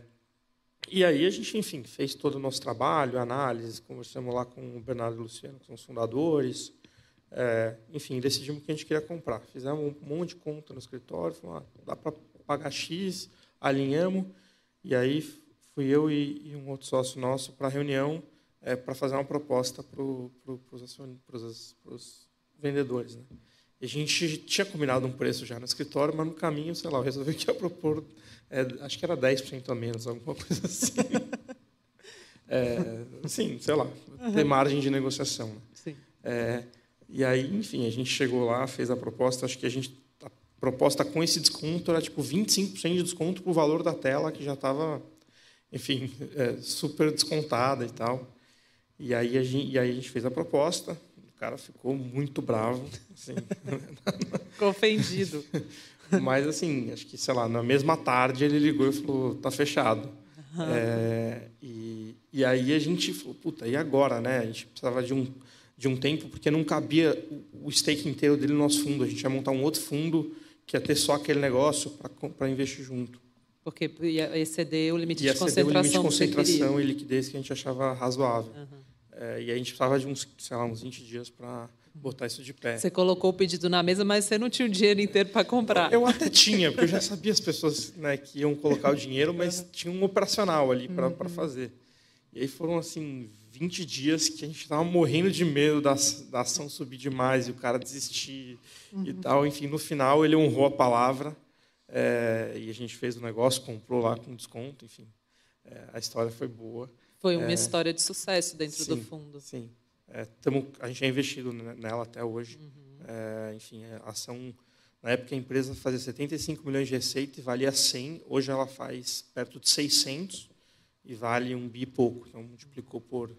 e aí a gente, enfim, fez todo o nosso trabalho, análise, conversamos lá com o Bernardo e o Luciano, que são os fundadores. É, enfim, decidimos que a gente queria comprar. Fizemos um monte de conta no escritório, falamos, ah, dá para pagar X, alinhamos, e aí fui eu e, e um outro sócio nosso para a reunião é, para fazer uma proposta para pro, os vendedores. Né? A gente tinha combinado um preço já no escritório, mas no caminho, sei lá, eu resolvi que ia propor, é, acho que era 10% a menos, alguma coisa *laughs* assim. é, sim, sei lá, ter margem de negociação. Né? Sim. É, e aí, enfim, a gente chegou lá, fez a proposta, acho que a gente proposta com esse desconto era tipo 25% de desconto para o valor da tela, que já estava, enfim, é, super descontada e tal. E aí, a gente, aí a gente fez a proposta, o cara ficou muito bravo. Assim. *laughs* ficou ofendido. *laughs* Mas, assim, acho que, sei lá, na mesma tarde ele ligou e falou, tá fechado. Uhum. É, e, e aí a gente falou, puta, e agora, né? A gente precisava de um, de um tempo, porque não cabia o stake inteiro dele no nosso fundo. A gente ia montar um outro fundo que ia ter só aquele negócio para investir junto. Porque ia exceder o limite ia de concentração. o limite de concentração e liquidez que a gente achava razoável. Uhum. É, e a gente precisava de uns, sei lá, uns 20 dias para botar isso de pé. Você colocou o pedido na mesa, mas você não tinha o dinheiro inteiro para comprar. Eu até tinha, porque eu já sabia as pessoas né, que iam colocar o dinheiro, mas tinha um operacional ali para uhum. fazer. E aí foram assim 20 dias que a gente estava morrendo de medo da, da ação subir demais e o cara desistir uhum. e tal. Enfim, no final ele honrou a palavra é, e a gente fez o negócio, comprou lá com desconto. Enfim, é, a história foi boa. Foi uma é, história de sucesso dentro sim, do fundo. Sim. É, tamo, a gente é investido nela até hoje. Uhum. É, enfim, a ação na época a empresa fazia 75 milhões de receita e valia 100. Hoje ela faz perto de 600 e vale um bi e pouco. Então multiplicou por,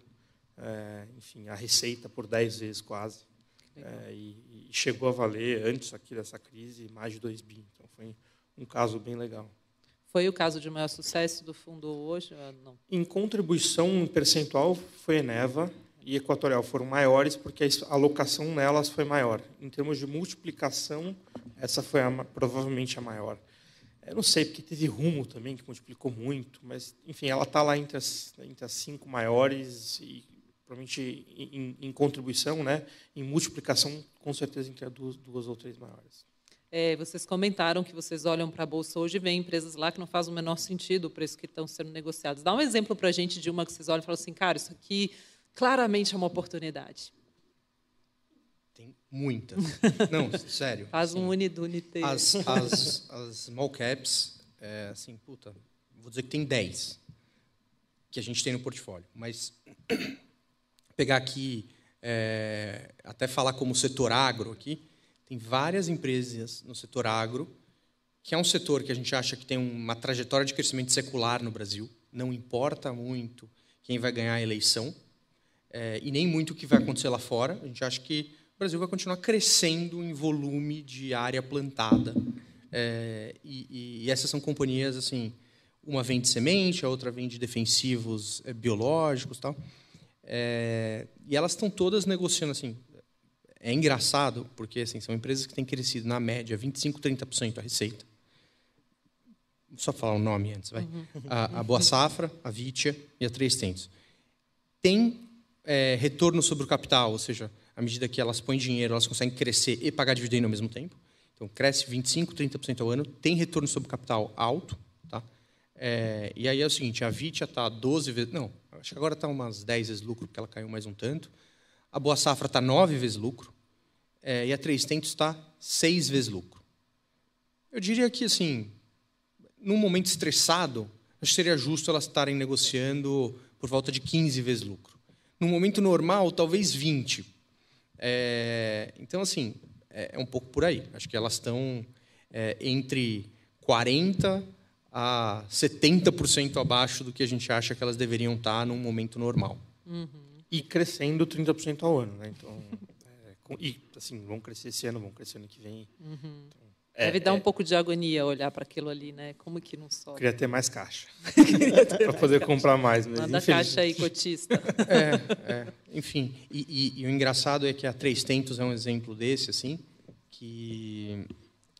é, enfim, a receita por 10 vezes quase. É, e, e, chegou a valer antes aqui dessa crise mais de 2 bi. Então foi um caso bem legal. Foi o caso de maior sucesso do fundo hoje? Não. Em contribuição percentual foi Eneva e Equatorial foram maiores porque a alocação nelas foi maior. Em termos de multiplicação, essa foi a, provavelmente a maior. Eu não sei, porque teve Rumo também, que multiplicou muito, mas, enfim, ela está lá entre as, entre as cinco maiores e, provavelmente, em, em, contribuição, né? em multiplicação, com certeza, entre as duas, duas ou três maiores. É, vocês comentaram que vocês olham para a Bolsa hoje e veem empresas lá que não faz o menor sentido o preço que estão sendo negociados. Dá um exemplo para a gente de uma que vocês olham e falam assim, cara, isso aqui claramente é uma oportunidade. Tem muitas. *laughs* Não, sério. Faz assim, um unidunite. As, as, as small caps, é, assim, puta, vou dizer que tem 10 que a gente tem no portfólio. Mas *coughs* pegar aqui, é, até falar como setor agro aqui, tem várias empresas no setor agro, que é um setor que a gente acha que tem uma trajetória de crescimento secular no Brasil. Não importa muito quem vai ganhar a eleição, é, e nem muito o que vai acontecer lá fora. A gente acha que o Brasil vai continuar crescendo em volume de área plantada. É, e, e, essas são companhias assim, uma vende semente, a outra vende defensivos é, biológicos, tal. É, e elas estão todas negociando assim. É engraçado porque assim são empresas que têm crescido na média 25, 30% a receita. Vou só falar o nome antes, vai. Uhum. A, a Boa Safra, a Vitia e a Três Tentos. Tem é, retorno sobre o capital, ou seja, à medida que elas põem dinheiro, elas conseguem crescer e pagar dividendo ao mesmo tempo. Então, cresce 25%, 30% ao ano, tem retorno sobre o capital alto. Tá? É, e aí é o seguinte, a Vitia está 12 vezes... Não, acho que agora está umas 10 vezes lucro, porque ela caiu mais um tanto. A Boa Safra está 9 vezes lucro. É, e a Três Tentos está 6 vezes lucro. Eu diria que, assim, num momento estressado, acho que seria justo elas estarem negociando por volta de 15 vezes lucro. No momento normal, talvez 20. É, então, assim, é, é, um pouco por aí. Acho que elas estão é, entre 40% a 70% abaixo do que a gente acha que elas deveriam estar num momento normal. Uhum. E crescendo 30% ao ano. Né? Então, e, assim, vão crescer esse ano, vão crescer ano que vem. Uhum. Então, é, Deve dar um é. pouco de agonia olhar para aquilo ali, né? Como que não sobe? Queria ter mais caixa. *laughs* para poder caixa. comprar mais. Mas, Manda caixa aí, cotista. *laughs* é, é, enfim. E, e, e, o engraçado é que a Três Tentos é um exemplo desse, assim, que,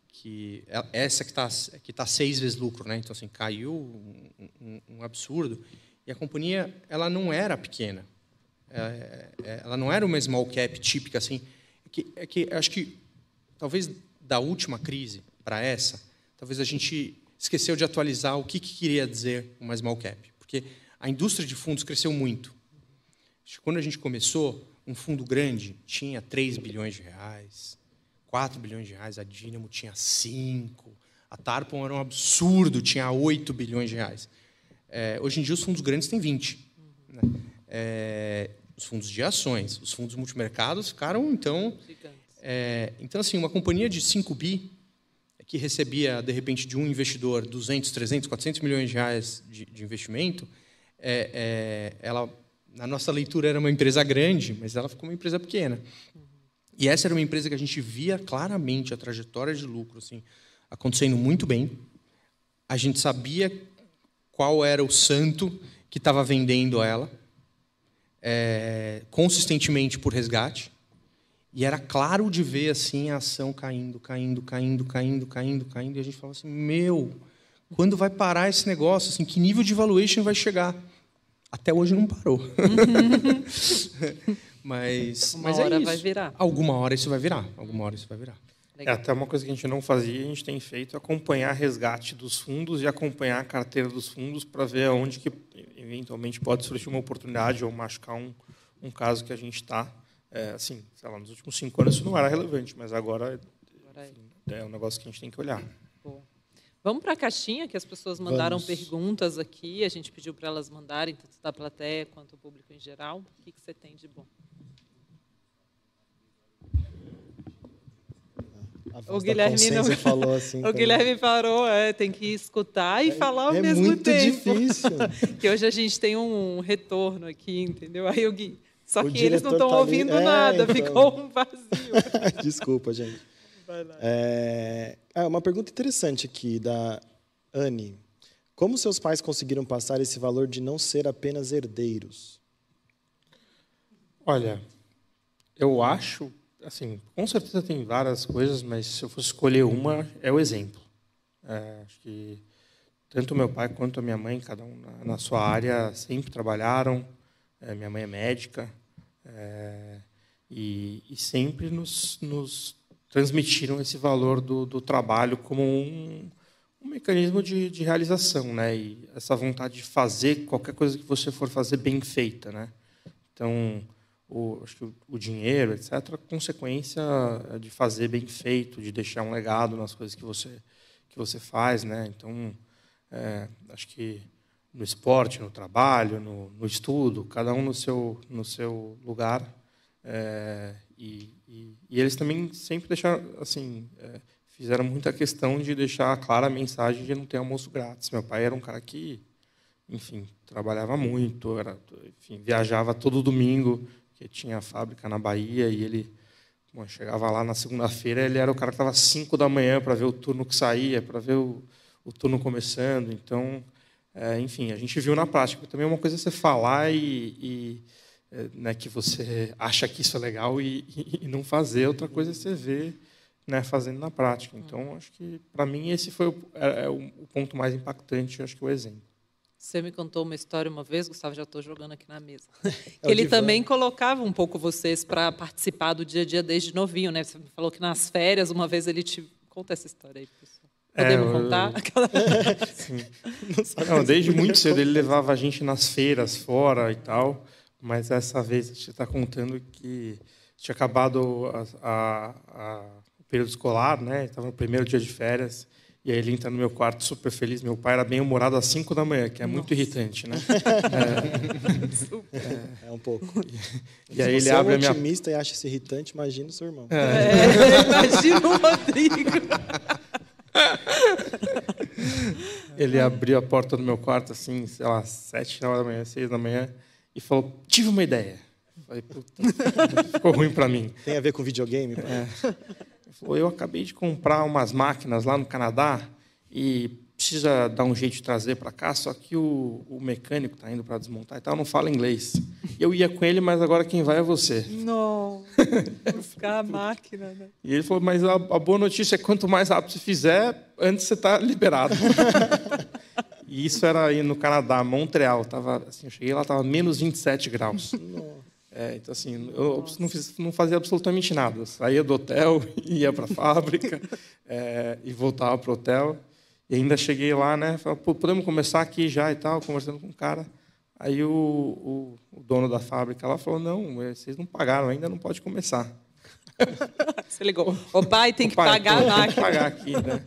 que é essa que está que tá seis vezes lucro, né? Então, assim, caiu um, um, um absurdo. E a companhia, ela não era pequena. É, é, ela não era uma small cap típica, assim. É que, é que acho que talvez da última crise para essa, talvez a gente esqueceu de atualizar o que, que queria dizer uma small cap. Porque a indústria de fundos cresceu muito. Quando a gente começou, um fundo grande tinha 3 bilhões de reais, 4 bilhões de reais, a Dynamo tinha 5, a Tarpon era um absurdo, tinha 8 bilhões de reais. É, hoje em dia, os fundos grandes têm 20. Né? É, os fundos de ações, os fundos multimercados ficaram, então, é, então, assim, uma companhia de 5 bi, que recebia, de repente, de um investidor 200, 300, 400 milhões de reais de, de investimento, é, é, ela, na nossa leitura, era uma empresa grande, mas ela ficou uma empresa pequena. E essa era uma empresa que a gente via claramente a trajetória de lucro assim, acontecendo muito bem. A gente sabia qual era o santo que estava vendendo ela, é, consistentemente por resgate. E era claro de ver assim a ação caindo, caindo, caindo, caindo, caindo, caindo. E a gente falava assim: meu, Quando vai parar esse negócio? Assim, que nível de valuation vai chegar? Até hoje não parou. *laughs* mas, Uma mas é hora isso. vai virar. Alguma hora isso vai virar. Alguma hora isso vai virar. É, até uma coisa que a gente não fazia, a gente tem feito é acompanhar resgate dos fundos e acompanhar a carteira dos fundos para ver aonde que eventualmente pode surgir uma oportunidade ou machucar um, um caso que a gente está. É, assim, sei lá, nos últimos cinco anos isso não era relevante, mas agora Agora é. é um negócio que a gente tem que olhar. Boa. Vamos para a caixinha, que as pessoas mandaram Vamos. perguntas aqui. A gente pediu para elas mandarem, tanto da plateia quanto o público em geral. O que, que você tem de bom? A voz O Guilherme não- *laughs* falou assim. O também. Guilherme parou, é, tem que escutar e falar ao é mesmo muito tempo. difícil. *laughs* Que hoje a gente tem um retorno aqui, entendeu? Aí o Gui. Só O que eles não estão tá ali- ouvindo é, nada, então. ficou um vazio. *laughs* Desculpa, gente. Vai lá. É, ah, uma pergunta interessante aqui da Anne. Como seus pais conseguiram passar esse valor de não ser apenas herdeiros? Olha, eu acho, assim, com certeza tem várias coisas, mas se eu fosse escolher uma, é o exemplo. É, acho que tanto meu pai quanto a minha mãe, cada um na, na sua área, sempre trabalharam. É, minha mãe é médica é, e, e sempre nos, nos transmitiram esse valor do, do trabalho como um, um mecanismo de, de realização, né? E essa vontade de fazer qualquer coisa que você for fazer bem feita, né? Então, o, acho que o, o dinheiro, etc., consequência de fazer bem feito, de deixar um legado nas coisas que você que você faz, né? Então, é, acho que no esporte, no trabalho, no, no estudo, cada um no seu no seu lugar. É, e, e, e eles também sempre deixaram, assim, é, fizeram muita questão de deixar clara a mensagem de não ter almoço grátis. Meu pai era um cara que, enfim, trabalhava muito, era, enfim, viajava todo domingo, que tinha fábrica na Bahia e ele bom, chegava lá na segunda-feira, ele era o cara que estava às 5 da manhã para ver o turno que saía, para ver o, o turno começando. Então, é, enfim, a gente viu na prática. Também é uma coisa você falar e, e é, né, que você acha que isso é legal e, e, *laughs* e não fazer, outra coisa é você ver né, fazendo na prática. Então, acho que, para mim, esse foi o, é, é o ponto mais impactante, acho que o exemplo. Você me contou uma história uma vez, Gustavo, já estou jogando aqui na mesa. É *laughs* que ele divã. também colocava um pouco vocês para participar do dia a dia desde novinho, né? Você me falou que nas férias, uma vez ele te. Conta essa história aí, pessoal. É, Podemos eu- contar? *laughs* Aquela- Sim. Não, desde muito cedo ele levava a gente nas feiras fora e tal, mas essa vez a gente está contando que tinha acabado a, a- a- o período escolar, né? Estava no primeiro dia de férias. E aí ele entra no meu quarto super feliz. Meu pai era bem humorado às 5 da manhã, que é muito irritante, né? *laughs* É um pouco. E aí Se ele você abre é a um minha otimista e acha isso irritante, imagina o seu irmão. É, imagina o Rodrigo. Ele abriu a porta do meu quarto, assim, sei lá, sete horas da manhã, seis da manhã, e falou: Tive uma ideia. Falei, puta, ficou ruim para mim. Tem a ver com videogame? pai? Falou: Eu acabei de comprar umas máquinas lá no Canadá e precisa dar um jeito de trazer para cá, só que o, o mecânico está indo para desmontar e tal, não fala inglês. Eu ia com ele, mas agora quem vai é você. Não. Buscar a máquina, né? E ele falou: Mas a, a boa notícia é que quanto mais rápido você fizer, antes você está liberado. *laughs* e isso era aí no Canadá, Montreal. Tava, assim, eu cheguei lá, estava menos 27 graus. É, então, assim, eu não, fiz- não fazia absolutamente nada. Eu saía do hotel, *laughs* ia para a fábrica *laughs* é, e voltava para o hotel. E ainda cheguei lá, né? Falei, Pô, podemos começar aqui já e tal, conversando com o cara. Aí o, o, o dono da fábrica lá falou: não, eh, vocês não pagaram ainda, não pode começar. *laughs* Você ligou. O pai tem que Pai, pagar a Tem que máquina. pagar aqui, né?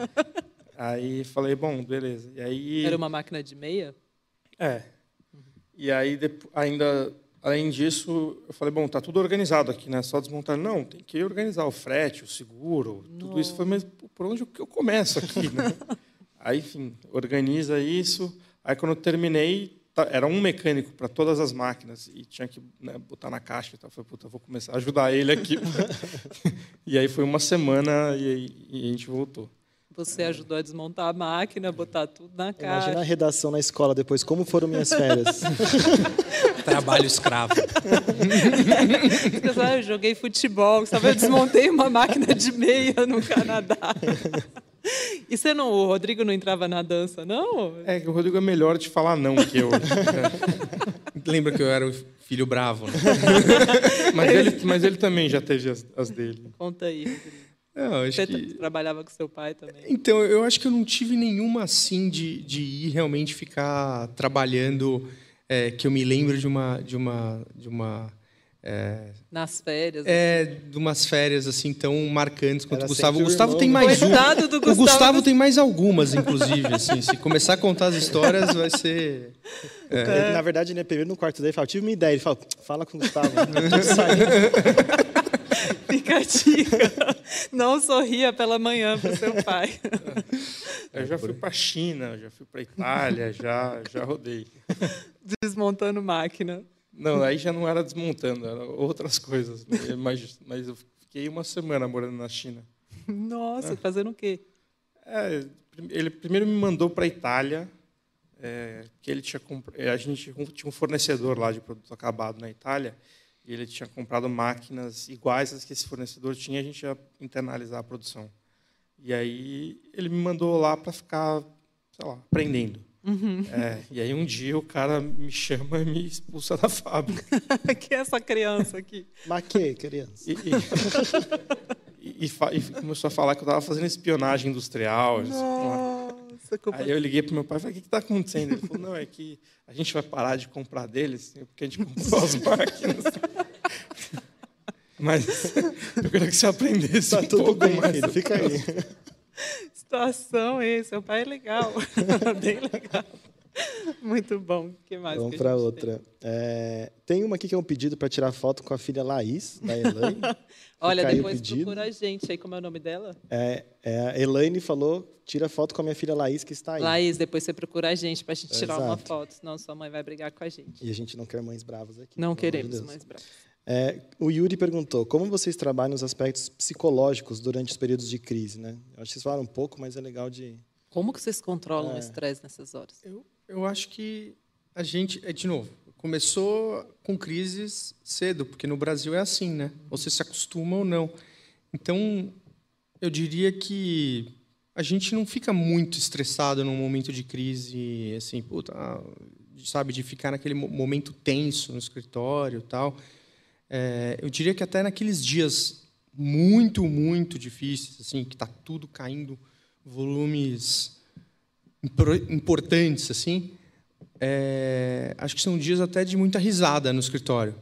Aí falei, bom, beleza. E aí. Era uma máquina de meia? É. E aí, ainda, além disso, eu falei, bom, tá tudo organizado aqui, né? Só desmontar. Não, tem que organizar o frete, o seguro, tudo isso. Foi, mas por onde que eu começo aqui, né? *laughs* aí, enfim, organiza isso. Aí, quando eu terminei, tá- era um mecânico para todas as máquinas e tinha que né, botar na caixa e tal. Eu falei, puta, vou começar a ajudar ele aqui. *laughs* *laughs* e aí foi uma semana e, aí- e a gente voltou. Você ajudou a desmontar a máquina, botar tudo na caixa. Imagina a redação na escola depois, como foram minhas férias. *laughs* Trabalho escravo. Eu joguei futebol, sabe? Eu desmontei uma máquina de meia no Canadá. E você não, o Rodrigo não entrava na dança, não? É que o Rodrigo é melhor de falar não que eu. Lembra que eu era o filho bravo, né? mas, ele, mas ele também já teve as, as dele. Conta aí, Rodrigo. Acho Você que... trabalhava com seu pai também? Então, eu acho que eu não tive nenhuma assim de, de ir realmente ficar trabalhando é, que eu me lembro de uma de uma de uma é, Nas férias. é de umas férias assim tão marcantes quanto Era o Gustavo. O Gustavo irmão, tem né? mais um. Coitado do O Gustavo. Gustavo tem mais algumas, inclusive. Assim, se começar a contar as histórias, vai ser. Ele, na verdade, ele é primeiro no quarto dele fala, tive uma ideia. Ele fala, fala com o Gustavo. *laughs* *laughs* Fica a dica. Não sorria pela manhã para seu pai. Eu já fui para a China, já fui para a Itália, já, já rodei. Desmontando máquina. Não, aí já não era desmontando, eram outras coisas. Mas, mas eu fiquei uma semana morando na China. Nossa, fazendo o quê? É, ele primeiro me mandou para a Itália, é, que ele tinha a gente tinha um fornecedor lá de produto acabado na Itália, ele tinha comprado máquinas iguais às que esse fornecedor tinha, a gente ia internalizar a produção. E aí ele me mandou lá para ficar, sei lá, aprendendo. É, e aí um dia o cara me chama e me expulsa da fábrica. *laughs* que é essa criança aqui? Mas que, criança? E, e- *laughs* e e começou a falar que eu estava fazendo espionagem industrial. Nossa, Aí eu liguei pro meu pai e falei, o que está acontecendo? Ele falou, não, é que a gente vai parar de comprar deles, porque a gente comprou as máquinas. Mas eu queria que você aprendesse Tá um tudo pouco bem, mais. filho. Fica aí. situação, hein? Seu pai é legal. *laughs* Bem legal. Muito bom. O que mais? Vamos a para outra. É, tem uma aqui que é um pedido para tirar foto com a filha Laís, da *laughs* Elaine. tem? Olha, depois pedido. procura a gente aí. Como é o nome dela? É, é, a Elaine falou, tira foto com a minha filha Laís, que está aí. Laís, depois você procura a gente pra gente tirar uma Exato. foto, senão sua mãe vai brigar com a gente. E a gente não quer mães bravas aqui. Não de queremos Deus. mais bravos. É, o Yuri perguntou, como vocês trabalham os aspectos psicológicos durante os períodos de crise, né? Eu acho que vocês falaram um pouco, mas é legal de... Como que vocês controlam É. o estresse nessas horas? Eu, eu acho que a gente, é, de novo, começou com crises cedo, porque no Brasil é assim, né? Você se acostuma ou não. Então, eu diria que a gente não fica muito estressado num momento de crise, assim, puta, sabe, de ficar naquele mo- momento tenso no escritório, tal. É, eu diria que até naqueles dias muito, muito difíceis, assim, que está tudo caindo, volumes importantes, assim, é, acho que são dias até de muita risada no escritório.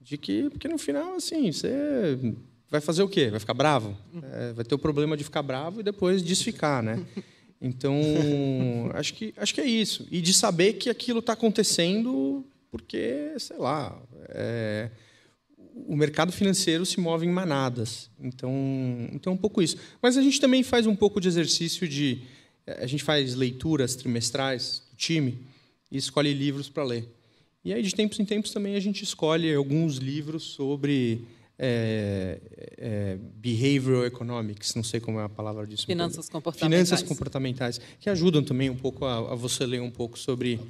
De que, porque no final, assim, você vai fazer o quê? Vai ficar bravo? É, vai ter o problema de ficar bravo e depois desficar, né? Então, *laughs* acho que, acho que é isso. E de saber que aquilo está acontecendo porque, sei lá, é, o mercado financeiro se move em manadas. Então, então é um pouco isso. Mas a gente também faz um pouco de exercício de a gente faz leituras trimestrais do time e escolhe livros para ler. E aí de tempos em tempos também a gente escolhe alguns livros sobre é, é, behavioral economics, não sei como é a palavra disso. Finanças comportamentais. Finanças comportamentais, que ajudam também um pouco a, a você ler um pouco sobre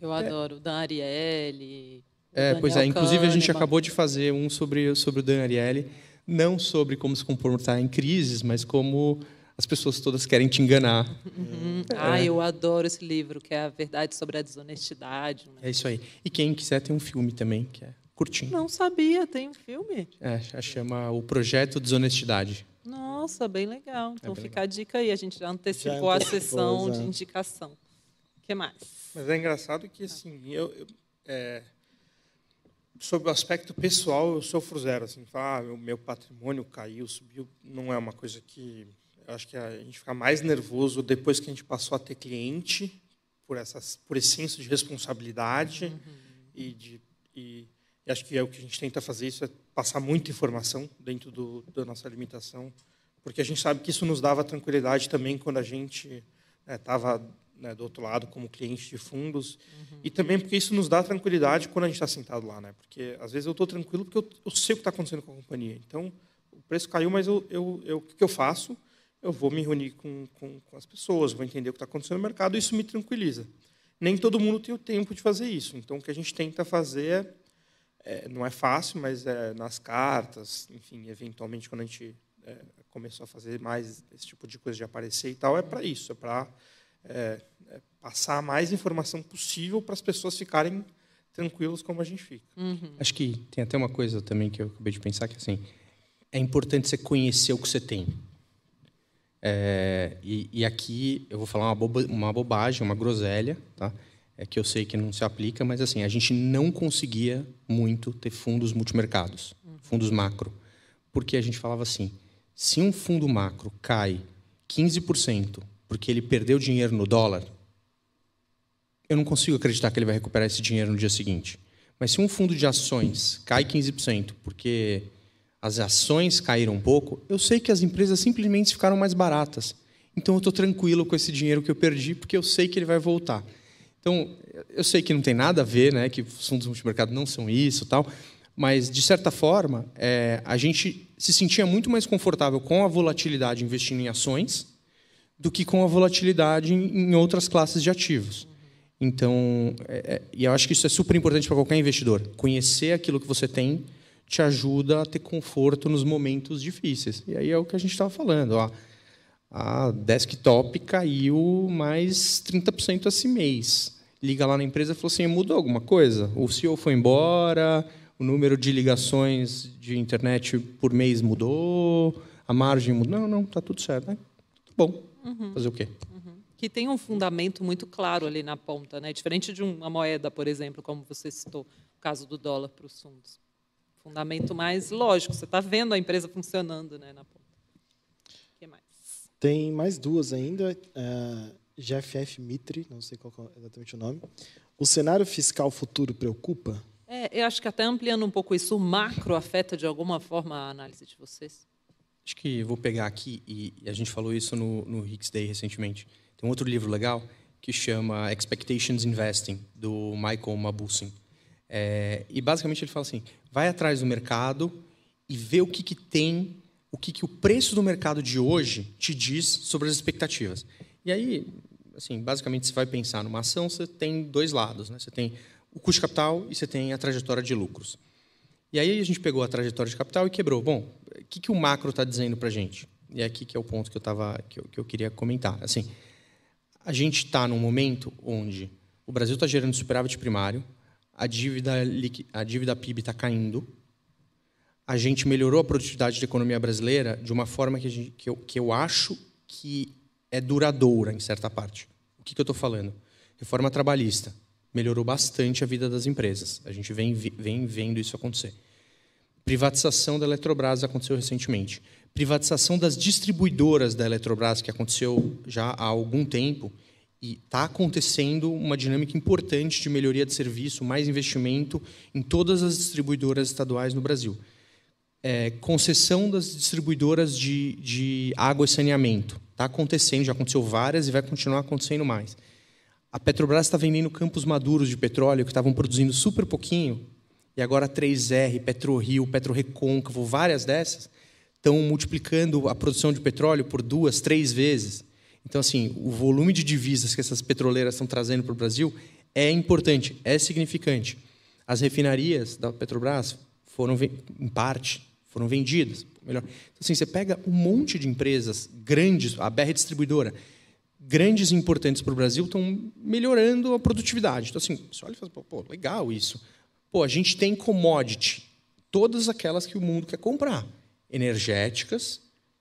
Eu adoro. O Dan Ariely. é, pois é. Inclusive, a gente acabou de fazer um sobre, sobre o Dan Ariely, não sobre como se comportar em crises, mas como as pessoas todas querem te enganar. Hum, Ah, eu adoro esse livro, que é a verdade sobre a desonestidade. né? É isso aí. E quem quiser, tem um filme também, que é curtinho. Não sabia, tem um filme? É, chama O Projeto Desonestidade. Nossa, bem legal. Então É bem fica a dica aí, a gente já antecipou Já a antecipou, sessão de indicação. O que mais? Mas é engraçado que, assim, eu, eu, é, sobre o aspecto pessoal, eu sofro zero. Assim, falar, ah, o meu patrimônio caiu, subiu, não é uma coisa que... Eu acho que a gente fica mais nervoso depois que a gente passou a ter cliente, por, essas, por esse senso de responsabilidade e de... E, e acho que é o que a gente tenta fazer isso é passar muita informação dentro do, da nossa limitação, porque a gente sabe que isso nos dava tranquilidade também quando a gente estava né, do outro lado como cliente de fundos e também porque isso nos dá tranquilidade quando a gente está sentado lá, né? Porque às vezes eu estou tranquilo porque eu, eu sei o que está acontecendo com a companhia. Então o preço caiu, mas eu, eu, eu, o que eu faço? Eu vou me reunir com, com, com as pessoas, vou entender o que está acontecendo no mercado e isso me tranquiliza. Nem todo mundo tem o tempo de fazer isso. Então o que a gente tenta fazer é é, não é fácil, mas é, nas cartas, enfim, eventualmente quando a gente é, começou a fazer mais esse tipo de coisa de aparecer e tal, é para isso, é para é, é, passar a mais informação possível para as pessoas ficarem tranquilos como a gente fica. Uhum. Acho que tem até uma coisa também que eu acabei de pensar que assim é importante você conhecer o que você tem. É, e, e, aqui eu vou falar uma, boba, uma bobagem, uma groselha, tá? É que eu sei que não se aplica, mas assim a gente não conseguia muito ter fundos multimercados, fundos macro, porque a gente falava assim: se um fundo macro cai 15% porque ele perdeu dinheiro no dólar, eu não consigo acreditar que ele vai recuperar esse dinheiro no dia seguinte. Mas se um fundo de ações cai 15% porque as ações caíram um pouco, eu sei que as empresas simplesmente ficaram mais baratas. Então eu estou tranquilo com esse dinheiro que eu perdi, porque eu sei que ele vai voltar. Então, eu sei que não tem nada a ver, né, que os fundos multimercado não são isso, tal, mas de certa forma, é, a gente se sentia muito mais confortável com a volatilidade investindo em ações do que com a volatilidade em outras classes de ativos. Então, é, é, e eu acho que isso é super importante para qualquer investidor. Conhecer aquilo que você tem te ajuda a ter conforto nos momentos difíceis. E aí é o que a gente estava falando. Ó, a desktop caiu mais 30% esse mês. Liga lá na empresa e falou assim: mudou alguma coisa? O CEO foi embora, o número de ligações de internet por mês mudou, a margem mudou. Não, não, está tudo certo. Né? Bom. Uhum. Fazer o quê? que tem um fundamento muito claro ali na ponta, né? Diferente de uma moeda, por exemplo, como você citou, o caso do dólar para os fundos. Fundamento mais lógico, você está vendo a empresa funcionando, né, na ponta. O que mais? Tem mais duas ainda. Uh, é, GFF Mitre, não sei qual é exatamente o nome. O cenário fiscal futuro preocupa? É, eu acho que até ampliando um pouco isso, o macro afeta de alguma forma a análise de vocês? Acho que vou pegar aqui, e a gente falou isso no, no Hicks Day recentemente. Tem um outro livro legal que chama Expectations Investing, do Michael Mabussin. É, e basicamente ele fala assim: vai atrás do mercado e vê o que, que tem, o que, que o preço do mercado de hoje te diz sobre as expectativas. E aí, assim, basicamente, você vai pensar numa ação, você tem dois lados. Né? Você tem o custo de capital e você tem a trajetória de lucros. E aí a gente pegou a trajetória de capital e quebrou. Bom, o que, que o macro está dizendo para a gente? E é aqui que é o ponto que eu, tava, que eu, que eu queria comentar. Assim, a gente está num momento onde o Brasil está gerando superávit primário, a dívida, a dívida PIB está caindo, a gente melhorou a produtividade da economia brasileira de uma forma que, gente, que, eu, que eu acho que é duradoura, em certa parte. O que, que eu estou falando? Reforma trabalhista melhorou bastante a vida das empresas. A gente vem, vem vendo isso acontecer. Privatização da Eletrobras aconteceu recentemente privatização das distribuidoras da Eletrobras, que aconteceu já há algum tempo, e está acontecendo uma dinâmica importante de melhoria de serviço, mais investimento em todas as distribuidoras estaduais no Brasil. É, concessão das distribuidoras de, de água e saneamento. Está acontecendo, já aconteceu várias e vai continuar acontecendo mais. A Petrobras está vendendo campos maduros de petróleo que estavam produzindo super pouquinho, e agora a 3R, PetroRio, PetroRecôncavo, várias dessas, estão multiplicando a produção de petróleo por duas, três vezes. Então, assim, o volume de divisas que essas petroleiras estão trazendo para o Brasil é importante, é significante. As refinarias da Petrobras foram, em parte, foram vendidas. Melhor. Então, assim, você pega um monte de empresas grandes, a BR Distribuidora, grandes e importantes para o Brasil, estão melhorando a produtividade. Então, assim, você olha e fala, pô, legal isso. Pô, a gente tem commodity, todas aquelas que o mundo quer comprar energéticas,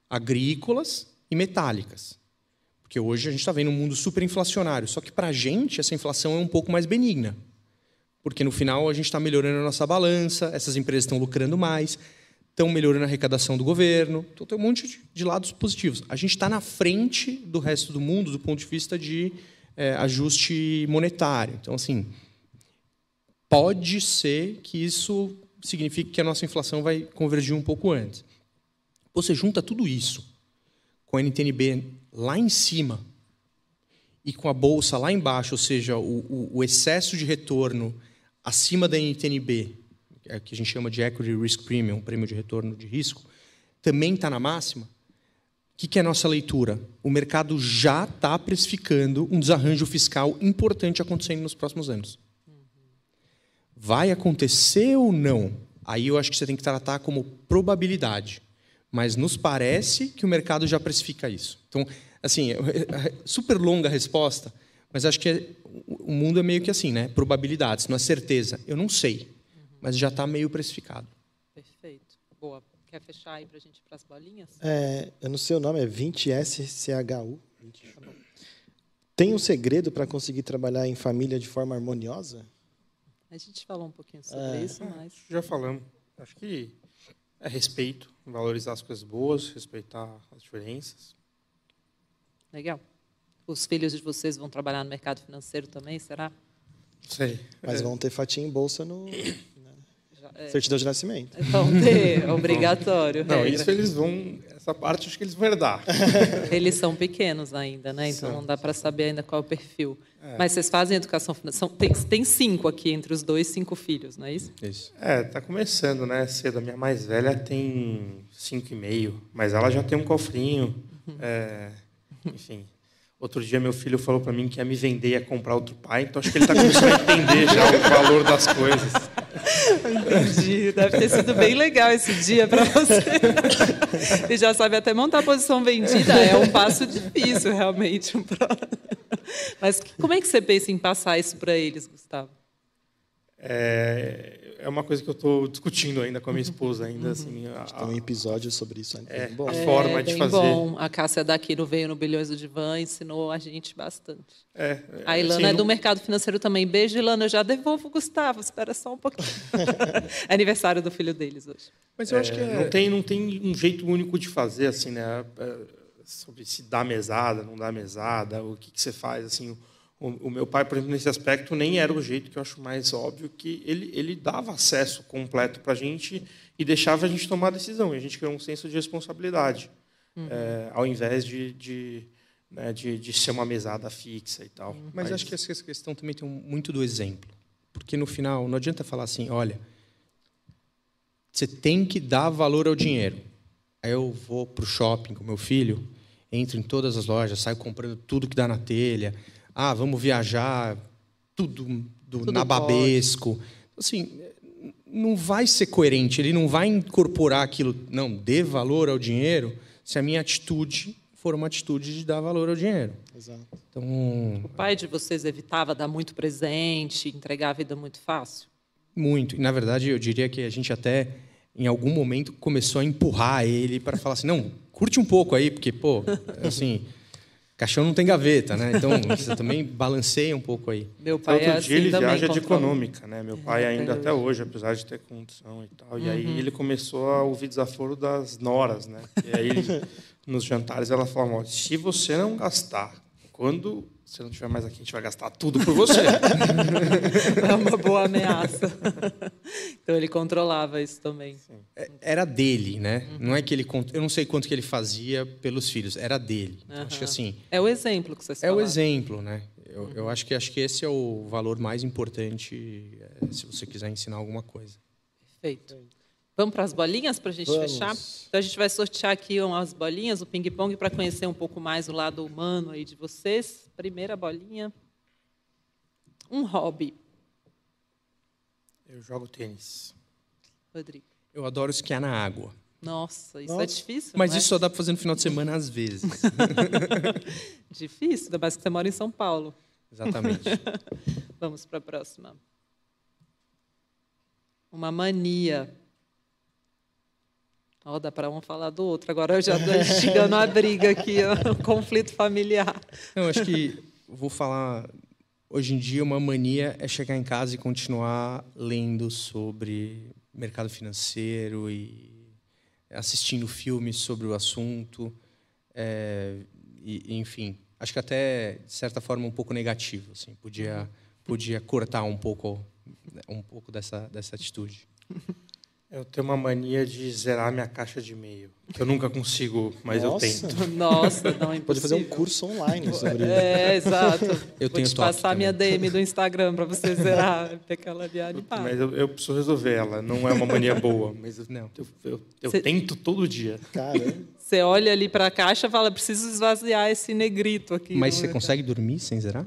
agrícolas e metálicas. Porque hoje a gente está vendo um mundo superinflacionário. Só que para a gente essa inflação é um pouco mais benigna. Porque no final a gente está melhorando a nossa balança, essas empresas estão lucrando mais, estão melhorando a arrecadação do governo. Então tem um monte de lados positivos. A gente está na frente do resto do mundo do ponto de vista de é, ajuste monetário. Então, assim, pode ser que isso signifique que a nossa inflação vai convergir um pouco antes. Você junta tudo isso com a NTNB lá em cima e com a bolsa lá embaixo, ou seja, o, o, o excesso de retorno acima da NTNB, é que a gente chama de Equity Risk Premium, prêmio de retorno de risco, também está na máxima. O que, que é a nossa leitura? O mercado já está precificando um desarranjo fiscal importante acontecendo nos próximos anos. Vai acontecer ou não? Aí eu acho que você tem que tratar como probabilidade. Mas nos parece que o mercado já precifica isso. Então, assim, super longa a resposta, mas acho que é, o mundo é meio que assim, né? Probabilidades, não é certeza. Eu não sei, mas já está meio precificado. Perfeito. Boa. Quer fechar aí para a gente ir para as bolinhas? É, eu não sei o nome, é 20SCHU. Tem um segredo para conseguir trabalhar em família de forma harmoniosa? A gente falou um pouquinho sobre é, isso, mas. Já falamos. Acho que é respeito, valorizar as coisas boas, respeitar as diferenças. Legal. Os filhos de vocês vão trabalhar no mercado financeiro também, será? Sei. Mas é. vão ter fatia em bolsa no *coughs* né? é. certidão de nascimento. Vão ter, obrigatório. Não, isso *laughs* eles vão. Essa parte acho que eles vão herdar. *laughs* Eles são pequenos ainda, né? Então não dá para saber ainda qual é o perfil. É. Mas vocês fazem educação financeira. Tem, tem cinco aqui entre os dois, cinco filhos, não é isso? Isso. É, tá começando, né? Cedo. A minha mais velha tem cinco e meio, mas ela já tem um cofrinho. Uhum. É, enfim. Outro dia meu filho falou para mim que ia me vender e ia comprar outro pai, então acho que ele está começando a entender já o valor das coisas. Entendi. Deve ter sido bem legal esse dia para você. Ele já sabe até montar a posição vendida. É um passo difícil, realmente. Mas como é que você pensa em passar isso para eles, Gustavo? É, é uma coisa que eu estou discutindo ainda com a minha esposa ainda uhum. assim a, tem um episódio sobre isso ainda é, bom. a forma é, de fazer. bom. a Cássia daqui no veio no bilhões do divã ensinou a gente bastante. É, a Ilana assim, é do não... mercado financeiro também. Beijo Ilana. Eu já devolvo o Gustavo. Espera só um pouquinho. É *laughs* aniversário do filho deles hoje. Mas eu acho que é... não tem não tem um jeito único de fazer assim né? É, sobre se dá mesada não dá mesada o que, que você faz assim o, meu pai, por exemplo, nesse aspecto, nem era o jeito que eu acho mais óbvio, que ele, ele dava acesso completo para a gente e deixava a gente tomar a decisão. E a gente criou um senso de responsabilidade, uhum. é, ao invés de, de, né, de, de, ser uma mesada fixa e tal. Uhum. Mas, Mas acho que essa questão também tem muito do exemplo. Porque, no final, não adianta falar assim, olha, você tem que dar valor ao dinheiro. Aí eu vou para o shopping com meu filho, entro em todas as lojas, saio comprando tudo que dá na telha, ah, vamos viajar, tudo, do tudo nababesco. Pode. Assim, não vai ser coerente, ele não vai incorporar aquilo, não, dê valor ao dinheiro, se a minha atitude for uma atitude de dar valor ao dinheiro. Exato. Então, o pai de vocês evitava dar muito presente, entregar a vida muito fácil? Muito. E, na verdade, eu diria que a gente até, em algum momento, começou a empurrar ele para falar assim, não, curte um pouco aí, porque, pô, assim... Caixão não tem gaveta, né? Então você também balanceia um pouco aí. Meu pai Outro é assim dia ele viaja de econômica, né? Meu pai ainda até hoje, apesar de ter condição e tal. E aí uhum. ele começou a ouvir desaforo das noras, né? E aí *laughs* nos jantares ela falava: se você não gastar, quando você não estiver mais aqui, a gente vai gastar tudo por você. *laughs* é uma boa ameaça. então ele controlava isso também. É, era dele, né? Uhum. Não é que ele eu não sei quanto que ele fazia pelos filhos, era dele. Então, uhum. Acho que assim. É o exemplo que você É o exemplo, né? Eu, eu, acho que acho que esse é o valor mais importante é, se você quiser ensinar alguma coisa. Perfeito. Vamos para as bolinhas para a gente Vamos. fechar? Então a gente vai sortear aqui umas bolinhas, o ping-pong, para conhecer um pouco mais o lado humano aí de vocês. Primeira bolinha. Um hobby. Eu jogo tênis. Rodrigo. Eu adoro esquiar na água. Nossa, isso é Nossa. é difícil. Mas é? isso só dá para fazer no final de semana às vezes. *laughs* difícil, ainda mais que você mora em São Paulo. Exatamente. *laughs* Vamos para a próxima. Uma mania. Oh, dá para um falar do outro. Agora eu já estou instigando a briga aqui, um *laughs* conflito familiar. Eu acho que vou falar. Hoje em dia, uma mania é chegar em casa e continuar lendo sobre mercado financeiro e assistindo filmes sobre o assunto. É, e, enfim, acho que até de certa forma um pouco negativo. Assim, podia podia cortar um pouco um pouco dessa dessa atitude. *laughs* Eu tenho uma mania de zerar minha caixa de e-mail. Que eu nunca consigo, mas Nossa. eu tento. *laughs* Nossa, não é Pode fazer um curso online sobre isso. É, exato. Eu Vou tenho te passar a minha DM do Instagram para você zerar *laughs* aquela viagem. Mas eu, eu, preciso resolver ela. Não é uma mania boa, mas não, eu, eu, eu Cê... tento todo dia. Cara. Você olha ali para a caixa e fala, preciso esvaziar esse negrito aqui. Mas você consegue dormir sem zerar?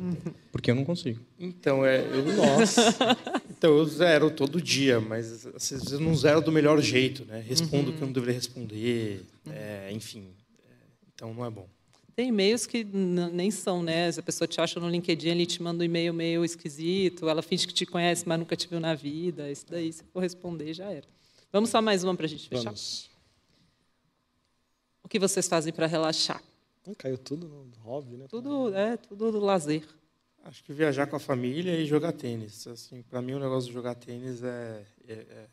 Porque eu não consigo. Então, é... Eu... Nossa. *laughs* Então, eu zero todo dia, mas às vezes eu não zero do melhor jeito, né? Respondo o que eu não deveria responder, é, enfim. É, então, não é bom. Tem e-mails que nem são, né? Se a pessoa te acha no LinkedIn, ele te manda um e-mail meio esquisito, ela finge que te conhece, mas nunca te viu na vida. Isso daí, se for responder, já era. Vamos só mais uma para a gente fechar. Vamos. O que vocês fazem para relaxar? Caiu tudo no hobby, né? Tudo, é, tudo do lazer. Acho que viajar com a família e jogar tênis. Assim, para mim, o negócio de jogar tênis é, é, é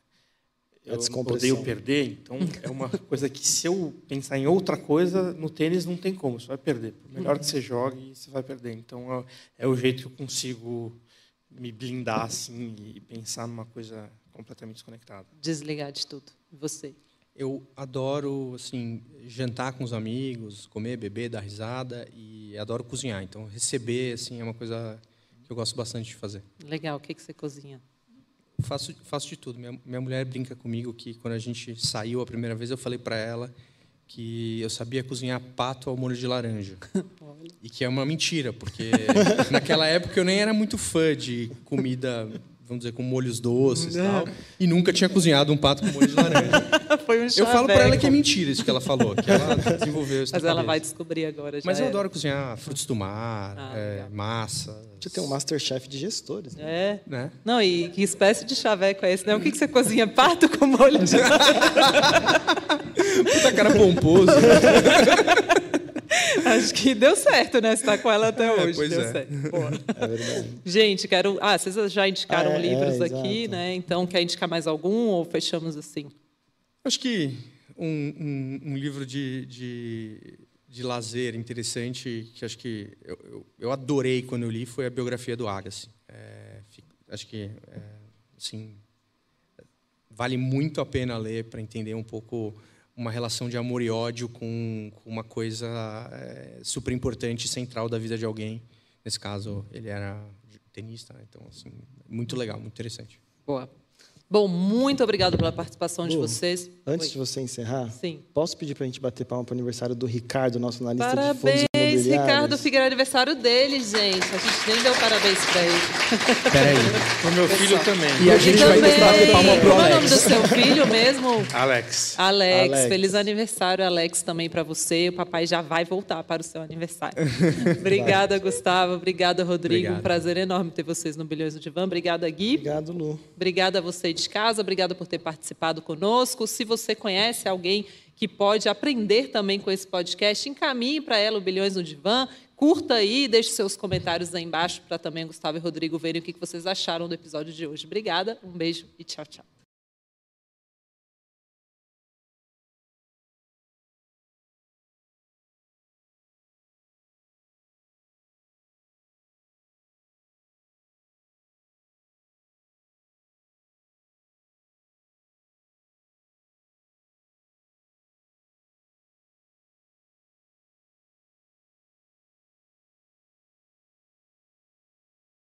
É eu odeio perder, então é uma *laughs* coisa que se eu pensar em outra coisa, no tênis não tem como, você vai perder. Por melhor que você jogue, você vai perder. Então é, é o jeito que eu consigo me blindar assim e pensar numa coisa completamente desconectada. Desligar de tudo. Você. Eu adoro assim jantar com os amigos, comer, beber, dar risada e adoro cozinhar. Então receber assim é uma coisa que eu gosto bastante de fazer. Legal. O que, que você cozinha? Faço faço de tudo. Minha, minha mulher brinca comigo que quando a gente saiu a primeira vez eu falei para ela que eu sabia cozinhar pato ao molho de laranja. *laughs* E que é uma mentira, porque *laughs* naquela época eu nem era muito fã de comida, vamos dizer, com molhos doces e tal. E nunca tinha cozinhado um pato com molho de laranja. *laughs* Foi um Eu falo para ela que é mentira isso que ela falou, que ela desenvolveu isso Mas ela cabeça. vai descobrir agora. Já Mas eu era. adoro cozinhar frutos do mar, Ah, é, massa. Você tem um Masterchef de gestores. Né? É. Né? Não, e que espécie de chaveco é esse? Né? O que, que você cozinha? Pato com molho de *laughs* Puta cara pomposo. *laughs* *laughs* Acho que deu certo, né? Você tá com ela até *laughs* hoje. pois deu é. certo. *laughs* Boa. É verdade. Gente, quero. Ah, vocês já indicaram Ah, é, livros é, aqui, exato. né? Então, quer indicar mais algum ou fechamos assim? Acho que um, um- um livro de, de, de lazer interessante, que acho que eu, eu, eu adorei quando eu li, foi a biografia do Agassi. É, acho que é, assim, vale muito a pena ler para entender um pouco uma relação de amor e ódio com, com uma coisa é, super importante central da vida de alguém. Nesse caso, ele era tenista, né? então assim, muito legal, muito interessante. Boa. Bom, muito obrigado pela participação de Lu, vocês. Antes Oi. de você encerrar, Sim. posso pedir para a gente bater palma para o aniversário do Ricardo, nosso analista de fundos Parabéns, imobiliários? Ricardo Figueiredo, aniversário dele, gente. A gente nem deu parabéns para ele. Peraí. O meu filho também. E a E gente vai também, bater palma pro Como é o nome Alex. do seu filho mesmo? Alex. Alex, Alex. feliz aniversário, Alex, também para você. O papai já vai voltar para o seu aniversário. *laughs* Obrigada, Gustavo. Obrigada, Rodrigo. Obrigado. Um prazer enorme ter vocês no Bilhões do Divã. Obrigada, Gui. Obrigado, Lu. Obrigada a você de casa, obrigada por ter participado conosco. Se você conhece alguém que pode aprender também com esse podcast, encaminhe para ela o Bilhões no Divã. Curta aí, deixe seus comentários aí embaixo para também Gustavo e Rodrigo verem o que vocês acharam do episódio de hoje. Obrigada, um beijo e tchau, tchau.